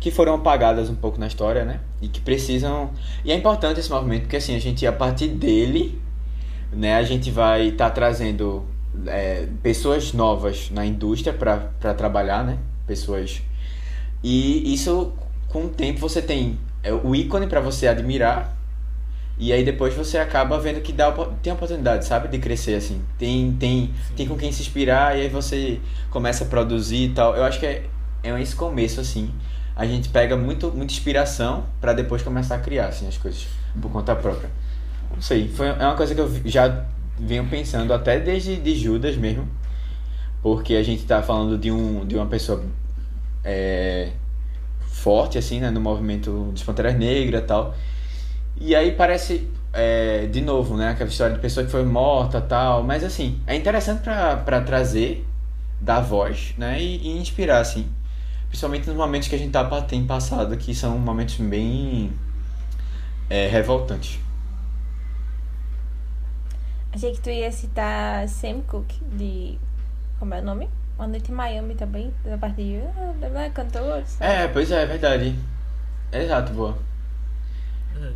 que foram apagadas um pouco na história, né? E que precisam. E é importante esse movimento, porque assim, a gente, a partir dele, né, a gente vai estar tá trazendo é, pessoas novas na indústria para trabalhar, né? Pessoas. E isso, com o tempo, você tem é, o ícone para você admirar. E aí depois você acaba vendo que dá, tem oportunidade, sabe? De crescer, assim. Tem, tem, tem com quem se inspirar e aí você começa a produzir e tal. Eu acho que é, é esse começo, assim. A gente pega muito, muita inspiração para depois começar a criar, assim, as coisas por conta própria. Não sei, foi, é uma coisa que eu já venho pensando até desde de Judas mesmo. Porque a gente tá falando de, um, de uma pessoa é, forte, assim, né? No movimento dos Panteras Negras e tal. E aí parece, é, de novo, né? Aquela história de pessoa que foi morta tal. Mas, assim, é interessante para trazer, dar voz, né? E, e, inspirar, assim. Principalmente nos momentos que a gente tá, tem passado, que são momentos bem é, revoltantes. Achei que tu ia citar Sam Cooke, de. Como é o nome? Uma noite em Miami também, da parte de. Ah, cantor. Sabe? É, pois é, é verdade. Exato, boa. É.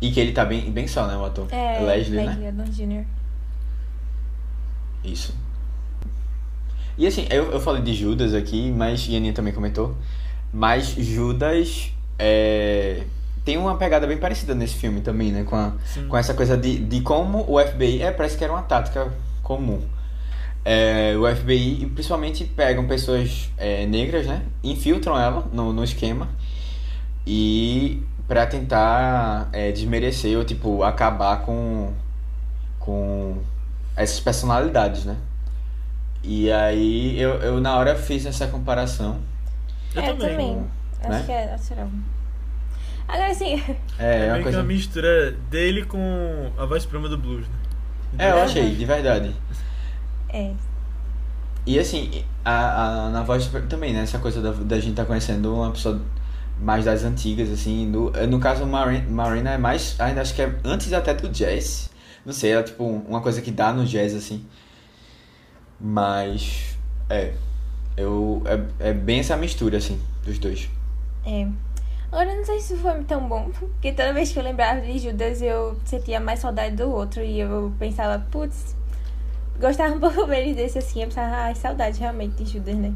E que ele tá bem, bem só, né, o ator? É, Leslie, Leslie né? Jr. Isso. E assim, eu, eu falei de Judas aqui, mas e a Aninha também comentou. Mas Judas é tem uma pegada bem parecida nesse filme também, né? Com, a, com essa coisa de, de como o FBI. É, parece que era uma tática comum. É, o FBI, principalmente, pegam pessoas é, negras, né? Infiltram ela no, no esquema. E para tentar é, desmerecer ou, tipo, acabar com, com essas personalidades, né? E aí eu, eu na hora fiz essa comparação. Eu, eu também. também. Né? Acho que é, será. Agora assim. É, é, uma, coisa... uma mistura dele com a voz prima do blues, né? É, eu achei, de verdade. É. E assim, a, a, na voz também, né? Essa coisa da, da gente tá conhecendo uma pessoa mais das antigas, assim. No, no caso, Marina, Marina é mais. Ainda acho que é antes até do jazz. Não sei, é tipo uma coisa que dá no jazz, assim. Mas. É. Eu, é, é bem essa mistura, assim, dos dois. É. Agora, não sei se foi tão bom, porque toda vez que eu lembrava de Judas, eu sentia mais saudade do outro. E eu pensava, putz, gostava um pouco menos desse assim. Eu pensava, ai, saudade realmente de Judas, né?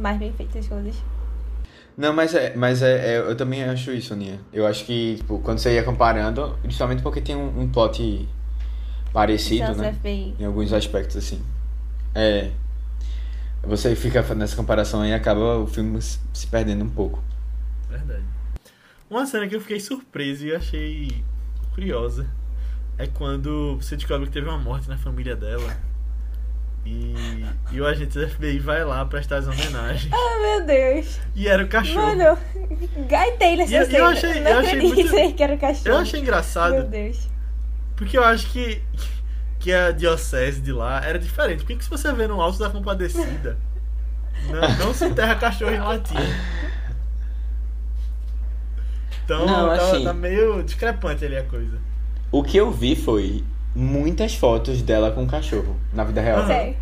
Mais bem feitas as coisas. Não, mas é, mas é, é, eu também acho isso, Aninha. Eu acho que, tipo, quando você ia comparando, principalmente porque tem um, um plot parecido, né? FBI. Em alguns aspectos, assim. É. Você fica nessa comparação e acaba o filme se perdendo um pouco. Verdade. Uma cena que eu fiquei surpreso e achei curiosa é quando você descobre que teve uma morte na família dela. E, e o agente do FBI vai lá prestar as homenagens. Ah, meu Deus. E era o cachorro. Mano, gaitei nessa e, cena. Eu achei, não eu achei muito, que era o cachorro. Eu achei engraçado. Meu Deus. Porque eu acho que, que a diocese de lá era diferente. Por que, que se você vê no Alto da Compadecida, não, não se enterra cachorro em latim? Então não, tá, assim, tá meio discrepante ali a coisa. O que eu vi foi muitas fotos dela com o cachorro na vida real. Uhum.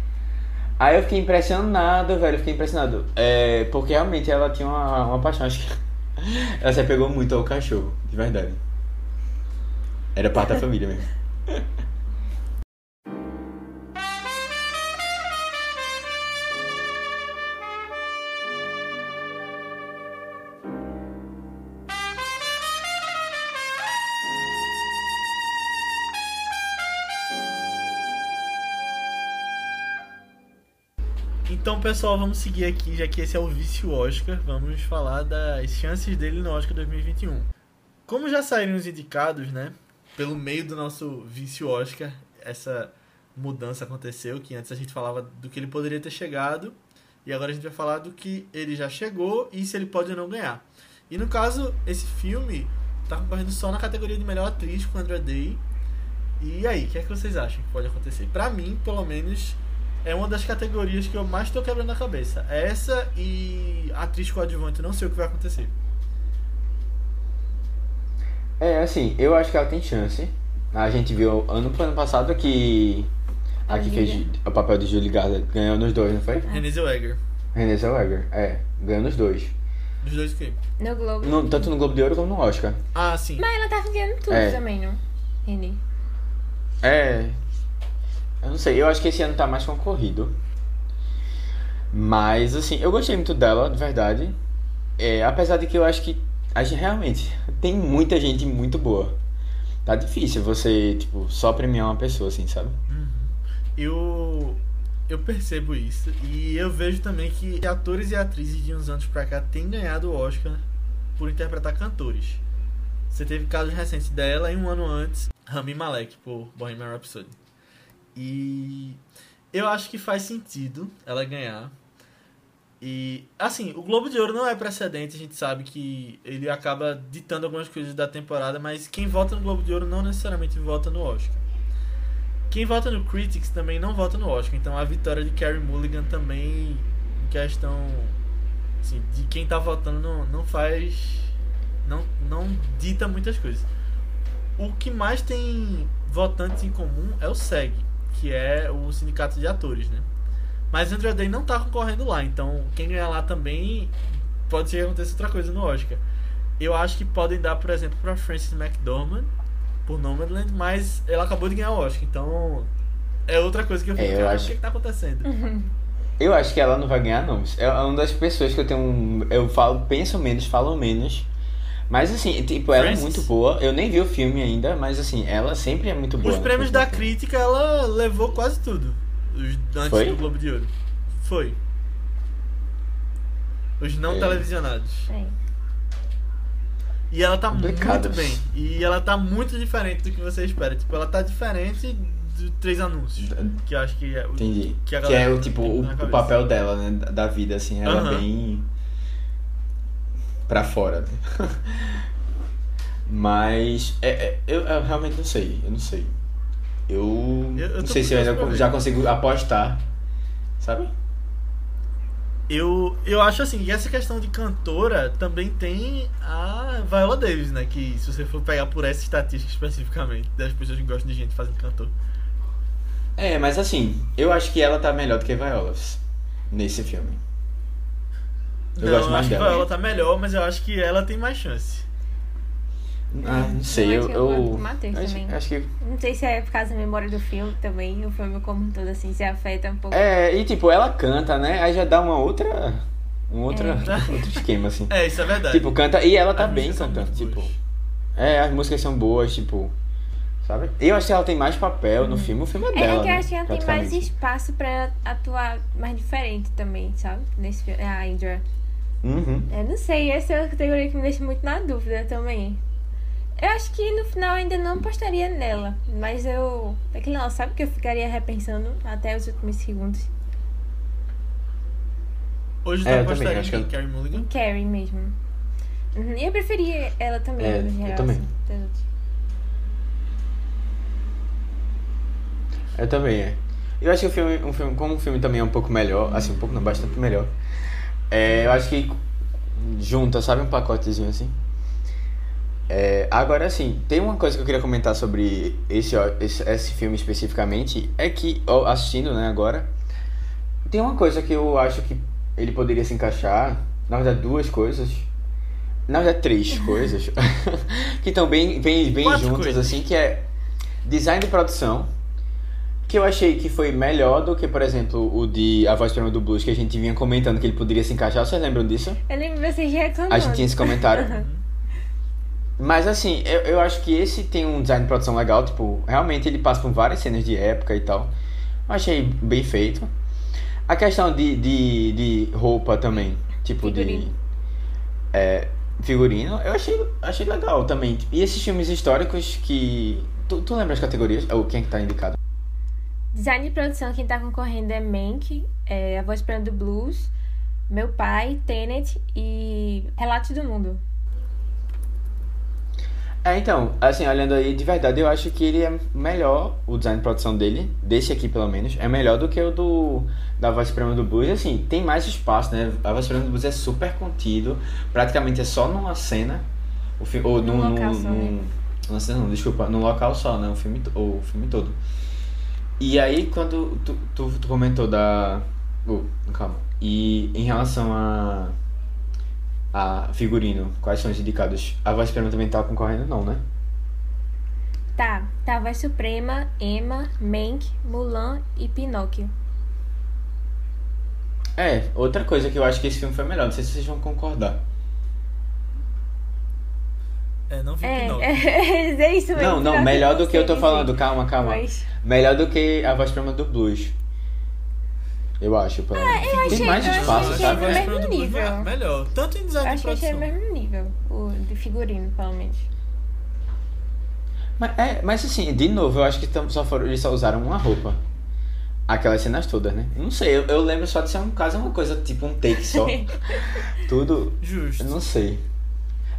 Aí eu fiquei impressionado, velho. Fiquei impressionado. É, porque realmente ela tinha uma, uma paixão. Acho que ela se apegou muito ao cachorro, de verdade. Era parte da família mesmo. pessoal, vamos seguir aqui, já que esse é o vício Oscar, vamos falar das chances dele no Oscar 2021. Como já saíram os indicados, né, pelo meio do nosso vício Oscar, essa mudança aconteceu, que antes a gente falava do que ele poderia ter chegado, e agora a gente vai falar do que ele já chegou e se ele pode ou não ganhar. E no caso, esse filme tá concorrendo só na categoria de melhor atriz com Andra Day. E aí, o que é que vocês acham que pode acontecer? Para mim, pelo menos, é uma das categorias que eu mais estou quebrando a cabeça. Essa e atriz coadjuvante, não sei o que vai acontecer. É, assim, eu acho que ela tem chance. A gente viu ano ano passado que a que fez o papel de Julie Garland ganhou nos dois, não foi? Renée Zellweger. Renée Zellweger, é, ganhou nos dois. Dos dois o quê? No Globo. No- tanto no Globo de Ouro como no Oscar. Ah, sim. Mas ela tava ganhando tudo É. também, não? Renê. É. Eu não sei, eu acho que esse ano tá mais concorrido. Mas, assim, eu gostei muito dela, de verdade. É, apesar de que eu acho que a gente realmente tem muita gente muito boa. Tá difícil você, tipo, só premiar uma pessoa, assim, sabe? Eu, eu percebo isso. E eu vejo também que atores e atrizes de uns anos pra cá têm ganhado o Oscar por interpretar cantores. Você teve casos recentes dela e um ano antes, Rami Malek por Bohemian Rhapsody. E eu acho que faz sentido ela ganhar. E, assim, o Globo de Ouro não é precedente, a gente sabe que ele acaba ditando algumas coisas da temporada, mas quem vota no Globo de Ouro não necessariamente vota no Oscar. Quem vota no Critics também não vota no Oscar, então a vitória de Carey Mulligan também, em questão assim, de quem tá votando, não, não faz. Não, não dita muitas coisas. O que mais tem votantes em comum é o SEG, que é o Sindicato de Atores, né? Mas Andrew Day não tá concorrendo lá, então quem ganhar lá também pode ser que aconteça outra coisa no Oscar. Eu acho que podem dar, por exemplo, pra Frances McDormand por Nomadland, mas ela acabou de ganhar o Oscar, então é outra coisa que eu fico, É, eu "Caralho, acho- o que, que tá acontecendo? Eu acho que ela não vai ganhar, não. É uma das pessoas que eu tenho. um- Eu falo, penso menos, falo menos. Mas assim, tipo, ela Frances. é muito boa. Eu nem vi o filme ainda, mas assim, ela sempre é muito boa. Os prêmios filme. da crítica, ela levou quase tudo. Os, antes Foi? do Globo de Ouro. Foi. Os não É. televisionados. É. E ela tá Complicado. muito bem. E ela tá muito diferente do que você espera. Tipo, ela tá diferente de três anúncios. Que eu acho que é o. Entendi. Que Que, a galera é o tipo, o, o papel dela, né? da- Da vida, assim, ela Aham. bem. Pra fora. né? Mas. É, é, eu, eu realmente não sei. Eu não sei. Eu. Eu- eu não sei se eu ainda já consigo apostar. Sabe? Eu, eu acho assim, que essa questão de cantora também tem a Viola Davis, né? Que se você for pegar por essa estatística especificamente, das pessoas que gostam de gente fazendo cantor. É, mas assim, eu acho que ela tá melhor do que Viola nesse filme. Eu não, gosto eu mais acho que dela. Viola tá melhor, mas eu acho que ela tem mais chance. Ah, não sei, eu eu. acho que eu acho, acho que. Não sei se é por causa da memória do filme também, o filme como um todo assim se afeta um pouco. É, e tipo, ela canta, né? Aí já dá uma outra. Um outra, É. outro esquema, assim. É, isso é verdade. Tipo, canta. E ela tá As bem cantando, tipo. boas. É, as músicas são boas, tipo. Sabe? Eu acho que ela tem mais papel no filme, o filme é É, dela. que eu né? acho que ela tem mais espaço pra ela atuar mais diferente também, sabe? Nesse filme. A Indra. Uhum. Eu não sei, essa é uma categoria que me deixa muito na dúvida também. Eu acho que no final ainda não apostaria nela, mas eu. É que não, sabe que eu ficaria repensando até os últimos segundos. Hoje É, eu eu tô também, que em eu- Carrie Mulligan. Em Carrie mesmo. Uhum, E eu preferia ela também, É, no eu geral. também. assim, das outras. Eu também, é. Eu acho que o filme, um filme, como o filme também é um pouco melhor, assim, um pouco não, bastante melhor. É, eu acho que junta, sabe, um pacotezinho assim. É, agora, assim, tem uma coisa que eu queria comentar sobre esse, esse, esse filme especificamente, é que, assistindo, né, agora, tem uma coisa que eu acho que ele poderia se encaixar, na verdade, duas coisas, na verdade, três coisas, que estão bem, bem, bem Quatro juntas, coisas. assim, que é design de produção, que eu achei que foi melhor do que, por exemplo, o de A Voz Prima do Blues, que a gente vinha comentando que ele poderia se encaixar. Vocês lembram disso? Eu lembro de vocês reclamando. A gente tinha esse comentário. Mas assim, eu, eu acho que esse tem um design de produção legal, tipo, realmente ele passa por várias cenas de época e tal. Eu achei bem feito. A questão de, de, de roupa também, tipo de. Figurino. É, figurino, eu achei, achei legal também. E esses filmes históricos que. Tu, tu lembra as categorias? Ou quem é que tá indicado? Design de produção, quem tá concorrendo é Mank, é A Voz Prima do Blues, Meu Pai, Tenet e Relatos do Mundo. É, então, assim, olhando aí, de verdade, eu acho que ele é melhor, o design de produção dele, desse aqui pelo menos, é melhor do que o do da Voz Suprema do Blues. Assim, tem mais espaço, né? A Voz Suprema do Blues é super contido, praticamente é só numa cena, ou Num no, local só, né? sei não, desculpa, no local só, né? O filme, o filme todo. E aí quando tu, tu, tu comentou da. Oh, calma. E em relação a. A figurino, quais são os indicados? A voz suprema também tá concorrendo, não, né? Tá, tá, Voz Suprema, Emma, Mank, Mulan e Pinóquio. É, outra coisa que eu acho que esse filme foi melhor, não sei se vocês vão concordar. É, não vi É, Pinóquio. é, é isso mesmo. Não, não, melhor do que eu tô falando, calma, calma. Mas- Melhor do que a voz suprema do blues. Eu acho, pelo menos. Ah, eu achei- Tem mais eu espaço, achei sabe? no Voz mesmo Blues nível. é Melhor. Tanto em design de Acho que achei no produção. mesmo nível, o de figurino, pelo menos. Mas, é, mas assim, de novo, eu acho que tam- só foram, eles só usaram uma roupa. Aquelas cenas todas, né? Não sei, eu, eu lembro só de ser um caso, uma coisa tipo um take só. Tudo. Justo. Eu não sei.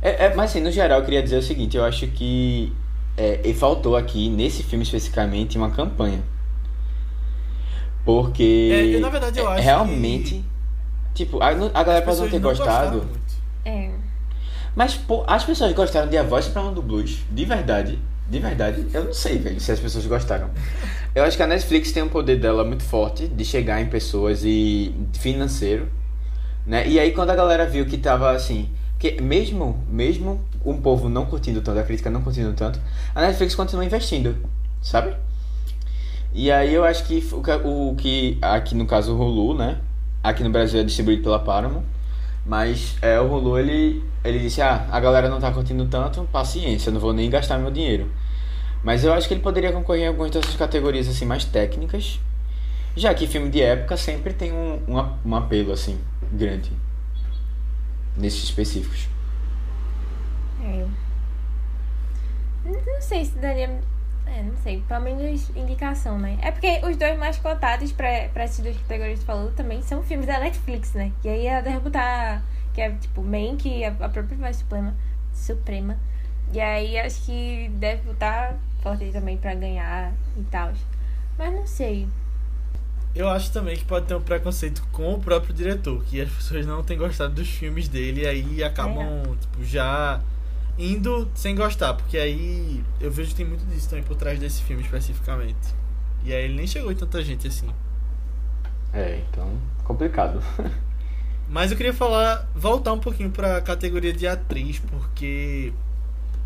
É, é, mas assim, no geral, eu queria dizer o seguinte: eu acho que é, e faltou aqui, nesse filme especificamente, uma campanha. Porque. É, eu, na verdade, eu é, acho Realmente. Tipo, a, a galera pode não ter não gostado. É. Mas, pô, as pessoas gostaram de A Voz para do Blues. De verdade. De verdade. Eu não sei, velho, se as pessoas gostaram. Eu acho que a Netflix tem um poder dela muito forte de chegar em pessoas e financeiro, né? E aí quando a galera viu que tava assim, que mesmo mesmo um povo não curtindo tanto, a crítica não curtindo tanto, a Netflix continua investindo, sabe? E aí eu acho que o que, aqui no caso o Hulu, né? Aqui no Brasil é distribuído pela Paramount, mas é o Hulu ele ele disse: "Ah, a galera não tá curtindo tanto, paciência, não vou nem gastar meu dinheiro". Mas eu acho que ele poderia concorrer em algumas dessas categorias assim mais técnicas, já que filme de época sempre tem um, um, um apelo assim grande nesses específicos. É. Não sei se daria. É, não sei. Pelo menos indicação, né? É porque os dois mais cotados pra, pra essas duas categorias que falou também são filmes da Netflix, né? E aí deve botar. Que é tipo Mank a, a própria Voz Suprema. Suprema. E aí acho que deve botar forte também pra ganhar e tal. Mas não sei. Eu acho também que pode ter um preconceito com o próprio diretor, que as pessoas não têm gostado dos filmes dele e aí acabam, tipo, já indo sem gostar, porque aí eu vejo que tem muito disso também por trás desse filme especificamente. E aí ele nem chegou em tanta gente assim. É, então complicado. Mas eu queria falar, voltar um pouquinho pra categoria de atriz, porque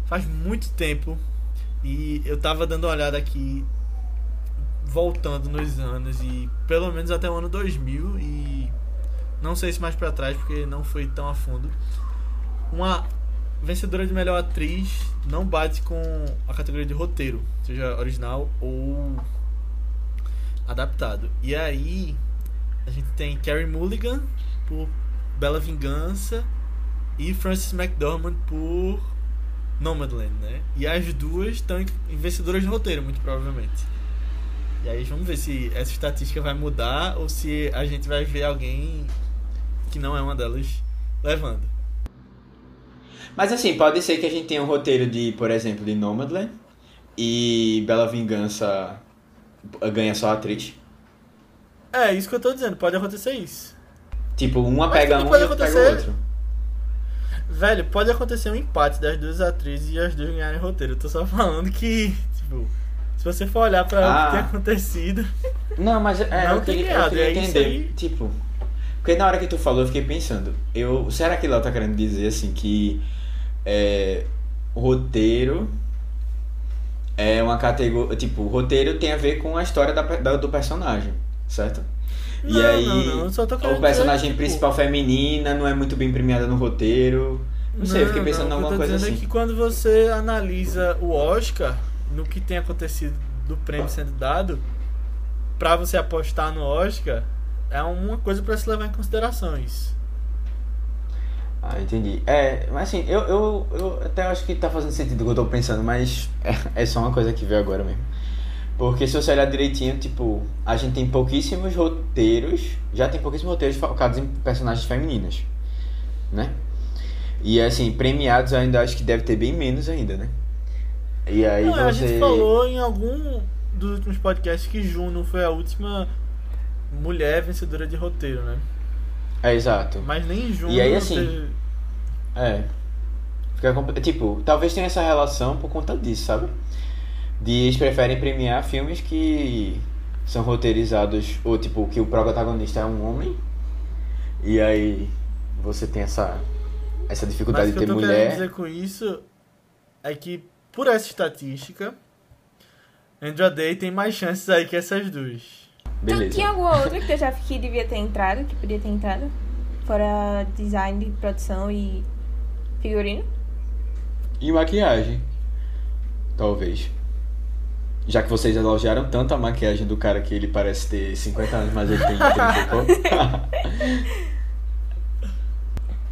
faz muito tempo e eu tava dando uma olhada aqui, voltando nos anos e pelo menos até o ano 2000 e não sei se mais pra trás porque não foi tão a fundo. Uma vencedora de melhor atriz não bate com a categoria de roteiro, seja original ou adaptado. E aí a gente tem Carey Mulligan por Bela Vingança e Frances McDormand por Nomadland, né? E as duas estão em vencedoras de roteiro, muito provavelmente. E aí vamos ver se essa estatística vai mudar ou se a gente vai ver alguém que não é uma delas levando. Mas assim, pode ser que a gente tenha um roteiro de, por exemplo, de Nomadland e Bela Vingança ganha só a atriz. É, isso que eu tô dizendo, pode acontecer isso. Tipo, uma Mas pega um e outra pega o outro. Velho, pode acontecer um empate das duas atrizes e as duas ganharem roteiro. Eu tô só falando que, tipo, se você for olhar pra o Ah. que tem acontecido. Não, mas é, Não eu tem queria, eu queria é entender. aí. Tipo, porque na hora que tu falou, eu fiquei pensando. Eu, será que ela tá querendo dizer assim que é, o roteiro é uma categoria. Tipo, o roteiro tem a ver com a história da, da- do personagem, certo? e Não, aí, não, não, o personagem dizer, tipo, principal feminina não é muito bem premiada no roteiro. Não sei, eu fiquei pensando em o alguma coisa dizendo assim. é que quando você analisa o Oscar, no que tem acontecido do prêmio sendo dado, pra você apostar no Oscar, é uma coisa pra se levar em consideração isso. Ah, entendi. É, mas assim, eu, eu, eu até acho que tá fazendo sentido o que eu tô pensando, mas é, é só uma coisa que veio agora mesmo. Porque se você olhar direitinho, tipo, a gente tem pouquíssimos roteiros, já tem pouquíssimos roteiros focados em personagens femininas, né? E assim, premiados ainda acho que deve ter bem menos ainda, né? E aí Não, você. A gente falou em algum dos últimos podcasts que Juno foi a última mulher vencedora de roteiro, né? É exato. Mas nem Juno E aí, assim, teve- É. Fica, tipo, talvez tenha essa relação por conta disso, sabe? De eles preferem premiar filmes que são roteirizados, ou tipo, que o protagonista é um homem, e aí você tem essa, essa Mas dificuldade o que de eu ter tô querendo mulher. dizer com isso é que, por essa estatística, Andrew Day tem mais chances aí que essas duas. Beleza. Tinha alguma outra que eu já que devia ter entrado, que podia ter entrado? Fora design, de produção e figurino? E maquiagem. Talvez. Já que vocês elogiaram tanto a maquiagem do cara que ele parece ter 50 anos, mas ele tem 30 e pouco.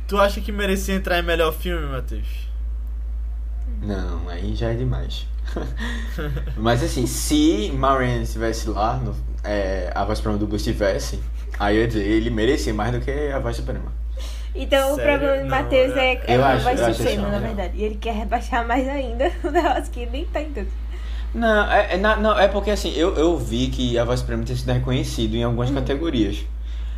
Tu acha que merecia entrar em melhor filme, Matheus? Não, aí já é demais. Mas assim, se Marianne estivesse lá, no, é, a voz suprema do Bruce estivesse, aí eu ia dizer, ele merecia mais do que a voz suprema. Então Sério? o problema do Matheus é- é, é Eu a acho- voz suprema, assim, na verdade. E ele quer rebaixar mais ainda o negócio que nem tá em tudo. Não, é, é, na- não, é porque assim, eu, eu vi que a voz suprema tinha sido reconhecido em algumas categorias.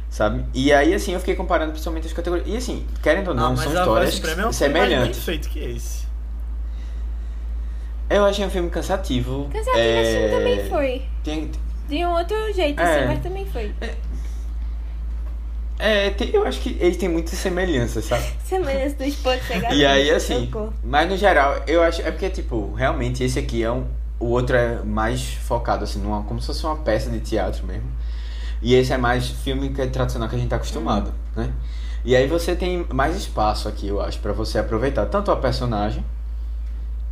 Sabe? E aí, assim, eu fiquei comparando principalmente as categorias. E assim, querendo ou não, Ah, são histórias é um mais bem semelhantes. feito que esse. Eu achei um filme cansativo. Cansativo é... assim também foi. Tem, De um outro jeito, É. assim, mas também foi. é, tem- eu acho que eles têm muitas semelhanças, sabe? Semelhança do esposo chegar E aí, assim, socorro. mas no geral, eu acho. É porque, tipo, realmente esse aqui é um. O outro é mais focado, assim, numa, como se fosse uma peça de teatro mesmo. E esse é mais filme que é tradicional que a gente tá acostumado, né? E aí você tem mais espaço aqui, eu acho, pra você aproveitar tanto a personagem,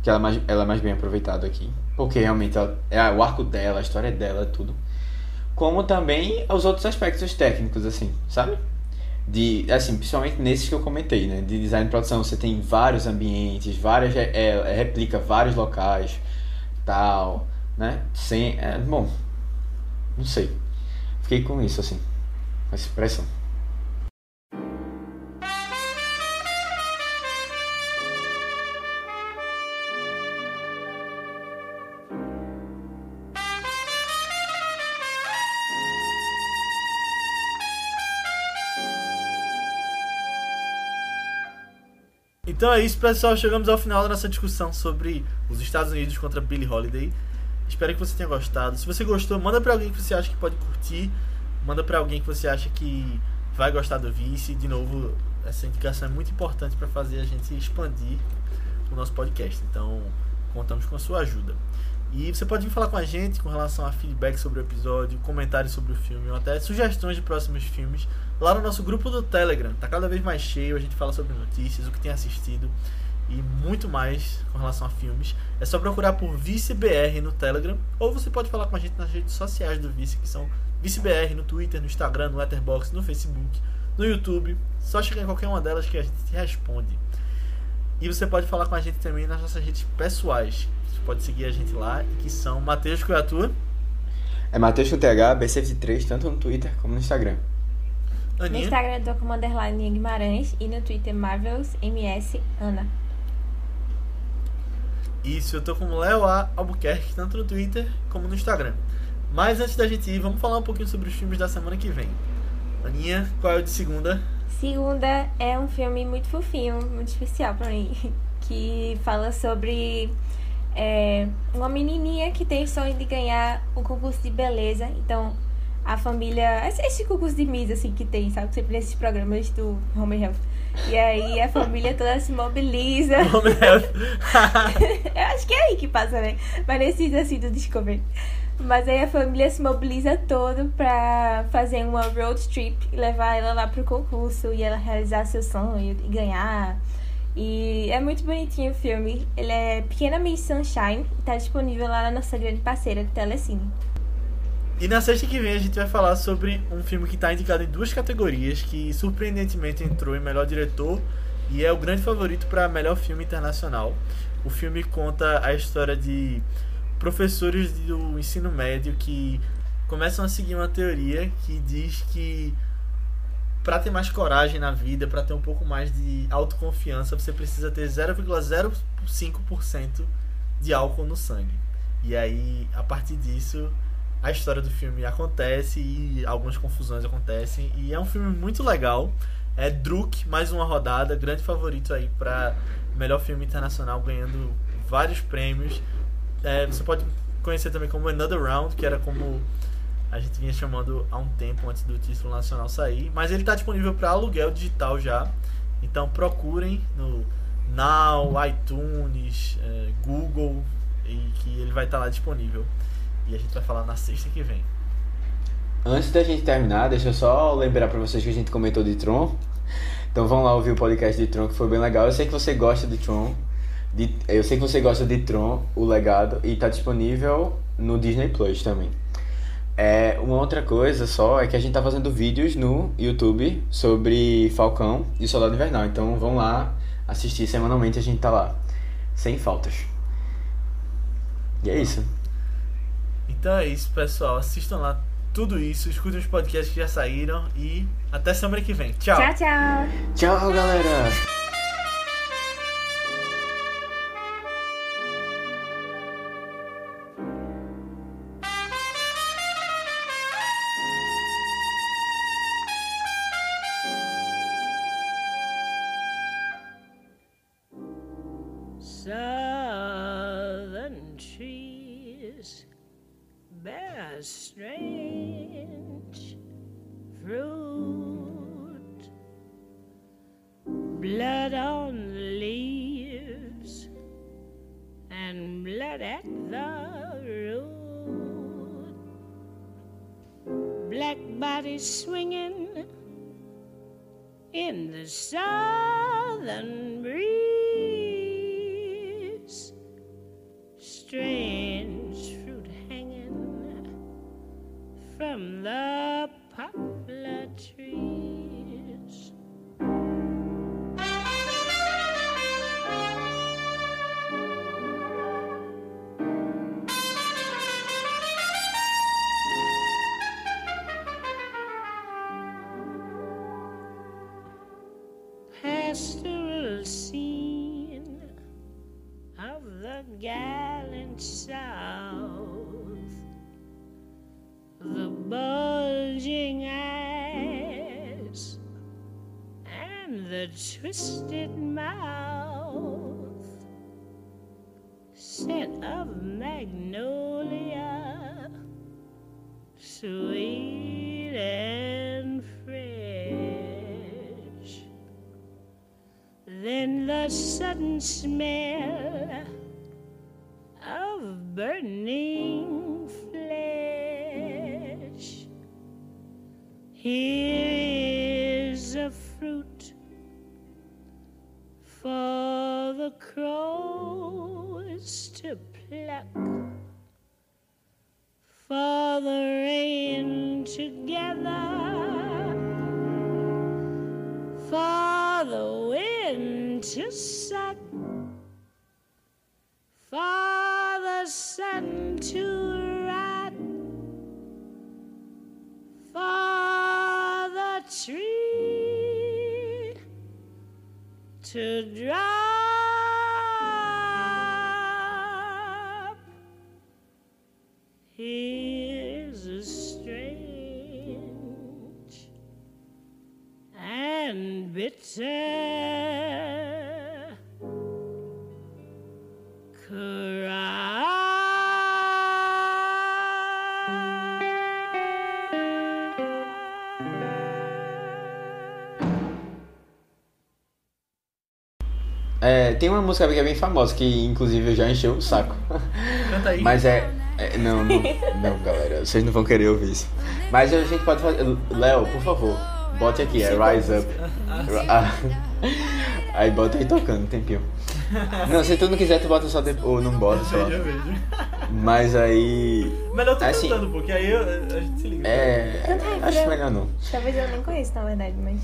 que ela é mais, ela é mais bem aproveitada aqui, porque realmente ela, é o arco dela, a história dela, tudo. Como também os outros aspectos técnicos, assim, sabe? de assim principalmente nesses que eu comentei né? De design e produção você tem vários ambientes várias é, é, replica vários locais tal né? Sem é, bom não sei. Fiquei com isso assim com essa expressão Então é isso, pessoal. Chegamos ao final da nossa discussão sobre os Estados Unidos contra Billie Holiday. Espero que você tenha gostado. Se você gostou, manda pra alguém que você acha que pode curtir. Manda pra alguém que você acha que vai gostar do Vice. De novo, essa indicação é muito importante para fazer a gente expandir o nosso podcast. Então, contamos com a sua ajuda. E você pode vir falar com a gente com relação a feedback sobre o episódio, comentários sobre o filme, ou até sugestões de próximos filmes lá no nosso grupo do Telegram. Tá cada vez mais cheio, a gente fala sobre notícias, o que tem assistido e muito mais com relação a filmes. É só procurar por ViceBR no Telegram, ou você pode falar com a gente nas redes sociais do Vice, que são ViceBR no Twitter, no Instagram, no Letterboxd, no Facebook, no YouTube. Só chegar em qualquer uma delas que a gente te responde. E você pode falar com a gente também nas nossas redes pessoais. Pode seguir a gente lá, que são Matheus Coiatua, é Matheus com TH B73 tanto no Twitter como no Instagram No Aninha. Instagram eu tô como underline Guimarães e no Twitter Marvels MS Ana. Isso, eu tô como Léo A. Albuquerque, tanto no Twitter como no Instagram. Mas antes da gente ir, vamos falar um pouquinho sobre os filmes da semana que vem. Aninha, qual é o de segunda? Segunda é um filme muito fofinho, muito especial pra mim, que fala sobre é, uma menininha que tem sonho de ganhar um concurso de beleza. Então, a família. Esse, esse concurso de Miss, assim, que tem, sabe? Sempre nesses programas do Home Health. E aí a família toda se mobiliza. Home Health. Eu acho que é aí que passa, né? Mas nesses assim do Discovery. Mas aí a família se mobiliza todo pra fazer uma road trip e levar ela lá pro concurso e ela realizar seu sonho e ganhar. E é muito bonitinho o filme. Ele é Pequena Miss Sunshine e tá disponível lá na nossa grande parceira de Telecine. E na sexta que vem a gente vai falar sobre um filme que está indicado em duas categorias, que surpreendentemente entrou em melhor diretor e é o grande favorito para melhor filme internacional. O filme conta a história de professores do ensino médio que começam a seguir uma teoria que diz que para ter mais coragem na vida, para ter um pouco mais de autoconfiança, você precisa ter 0,05% de álcool no sangue. E aí, a partir disso, a história do filme acontece e algumas confusões acontecem. E é um filme muito legal. É Druk, mais uma rodada, grande favorito aí para melhor filme internacional, ganhando vários prêmios. É, você pode conhecer também como Another Round, que era como a gente vinha chamando há um tempo antes do título nacional sair. Mas ele está disponível para aluguel digital já. Então procurem no Now, iTunes, é, Google, e que ele vai estar tá lá disponível. E a gente vai falar na sexta que vem. Antes da gente terminar, deixa eu só lembrar para vocês que a gente comentou de Tron. Então vão lá ouvir o podcast de Tron, que foi bem legal. Eu sei que você gosta de Tron. De, eu sei que você gosta de Tron, o legado, e tá disponível no Disney Plus também. É, uma outra coisa só é que a gente tá fazendo vídeos no YouTube sobre Falcão e Soldado Invernal. Então vão lá assistir semanalmente, a gente tá lá. Sem faltas. E é isso. Então é isso, pessoal. Assistam lá tudo isso, escutem os podcasts que já saíram e até semana que vem. Tchau. Tchau, tchau. Tchau, galera. a strange fruit. Blood on the leaves and blood at the root. Black bodies swinging in the southern to drive. É, tem uma música que é bem famosa, que inclusive eu já encheu o saco. Canta aí. Mas é. é não, não, não, galera, vocês não vão querer ouvir isso. Mas a gente pode fazer. Léo, por favor, bote aqui, é Rise Up. Aí bota aí tocando, tempinho. Não, se tu não quiser, tu bota só depois. Ou não bota só. Veja, veja. Mas aí. Melhor tu Assim, cantando, porque aí eu- a gente se liga. É. é, Acho melhor não. Talvez eu nem conheça, na verdade, mas.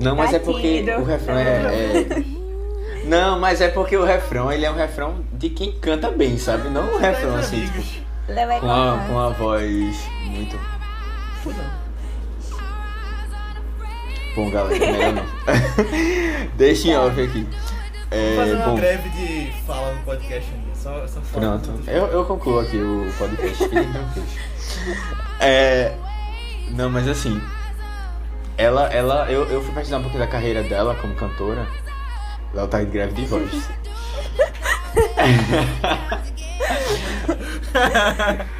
Não, mas é porque o refrão é, é- Não, mas é porque o refrão, ele é um refrão de quem canta bem, sabe? Não um refrão assim, tipo, com a, com a voz muito. Bom, galera, melhor não. Deixa em off aqui. Vamos fazer É, uma bom, greve de fala no podcast ainda. Só, só fala pronto. Eu, eu concluo aqui o podcast. É, não, mas assim. Ela, ela, eu, eu fui pesquisar um pouquinho da carreira dela como cantora. Ela tá de greve de voz.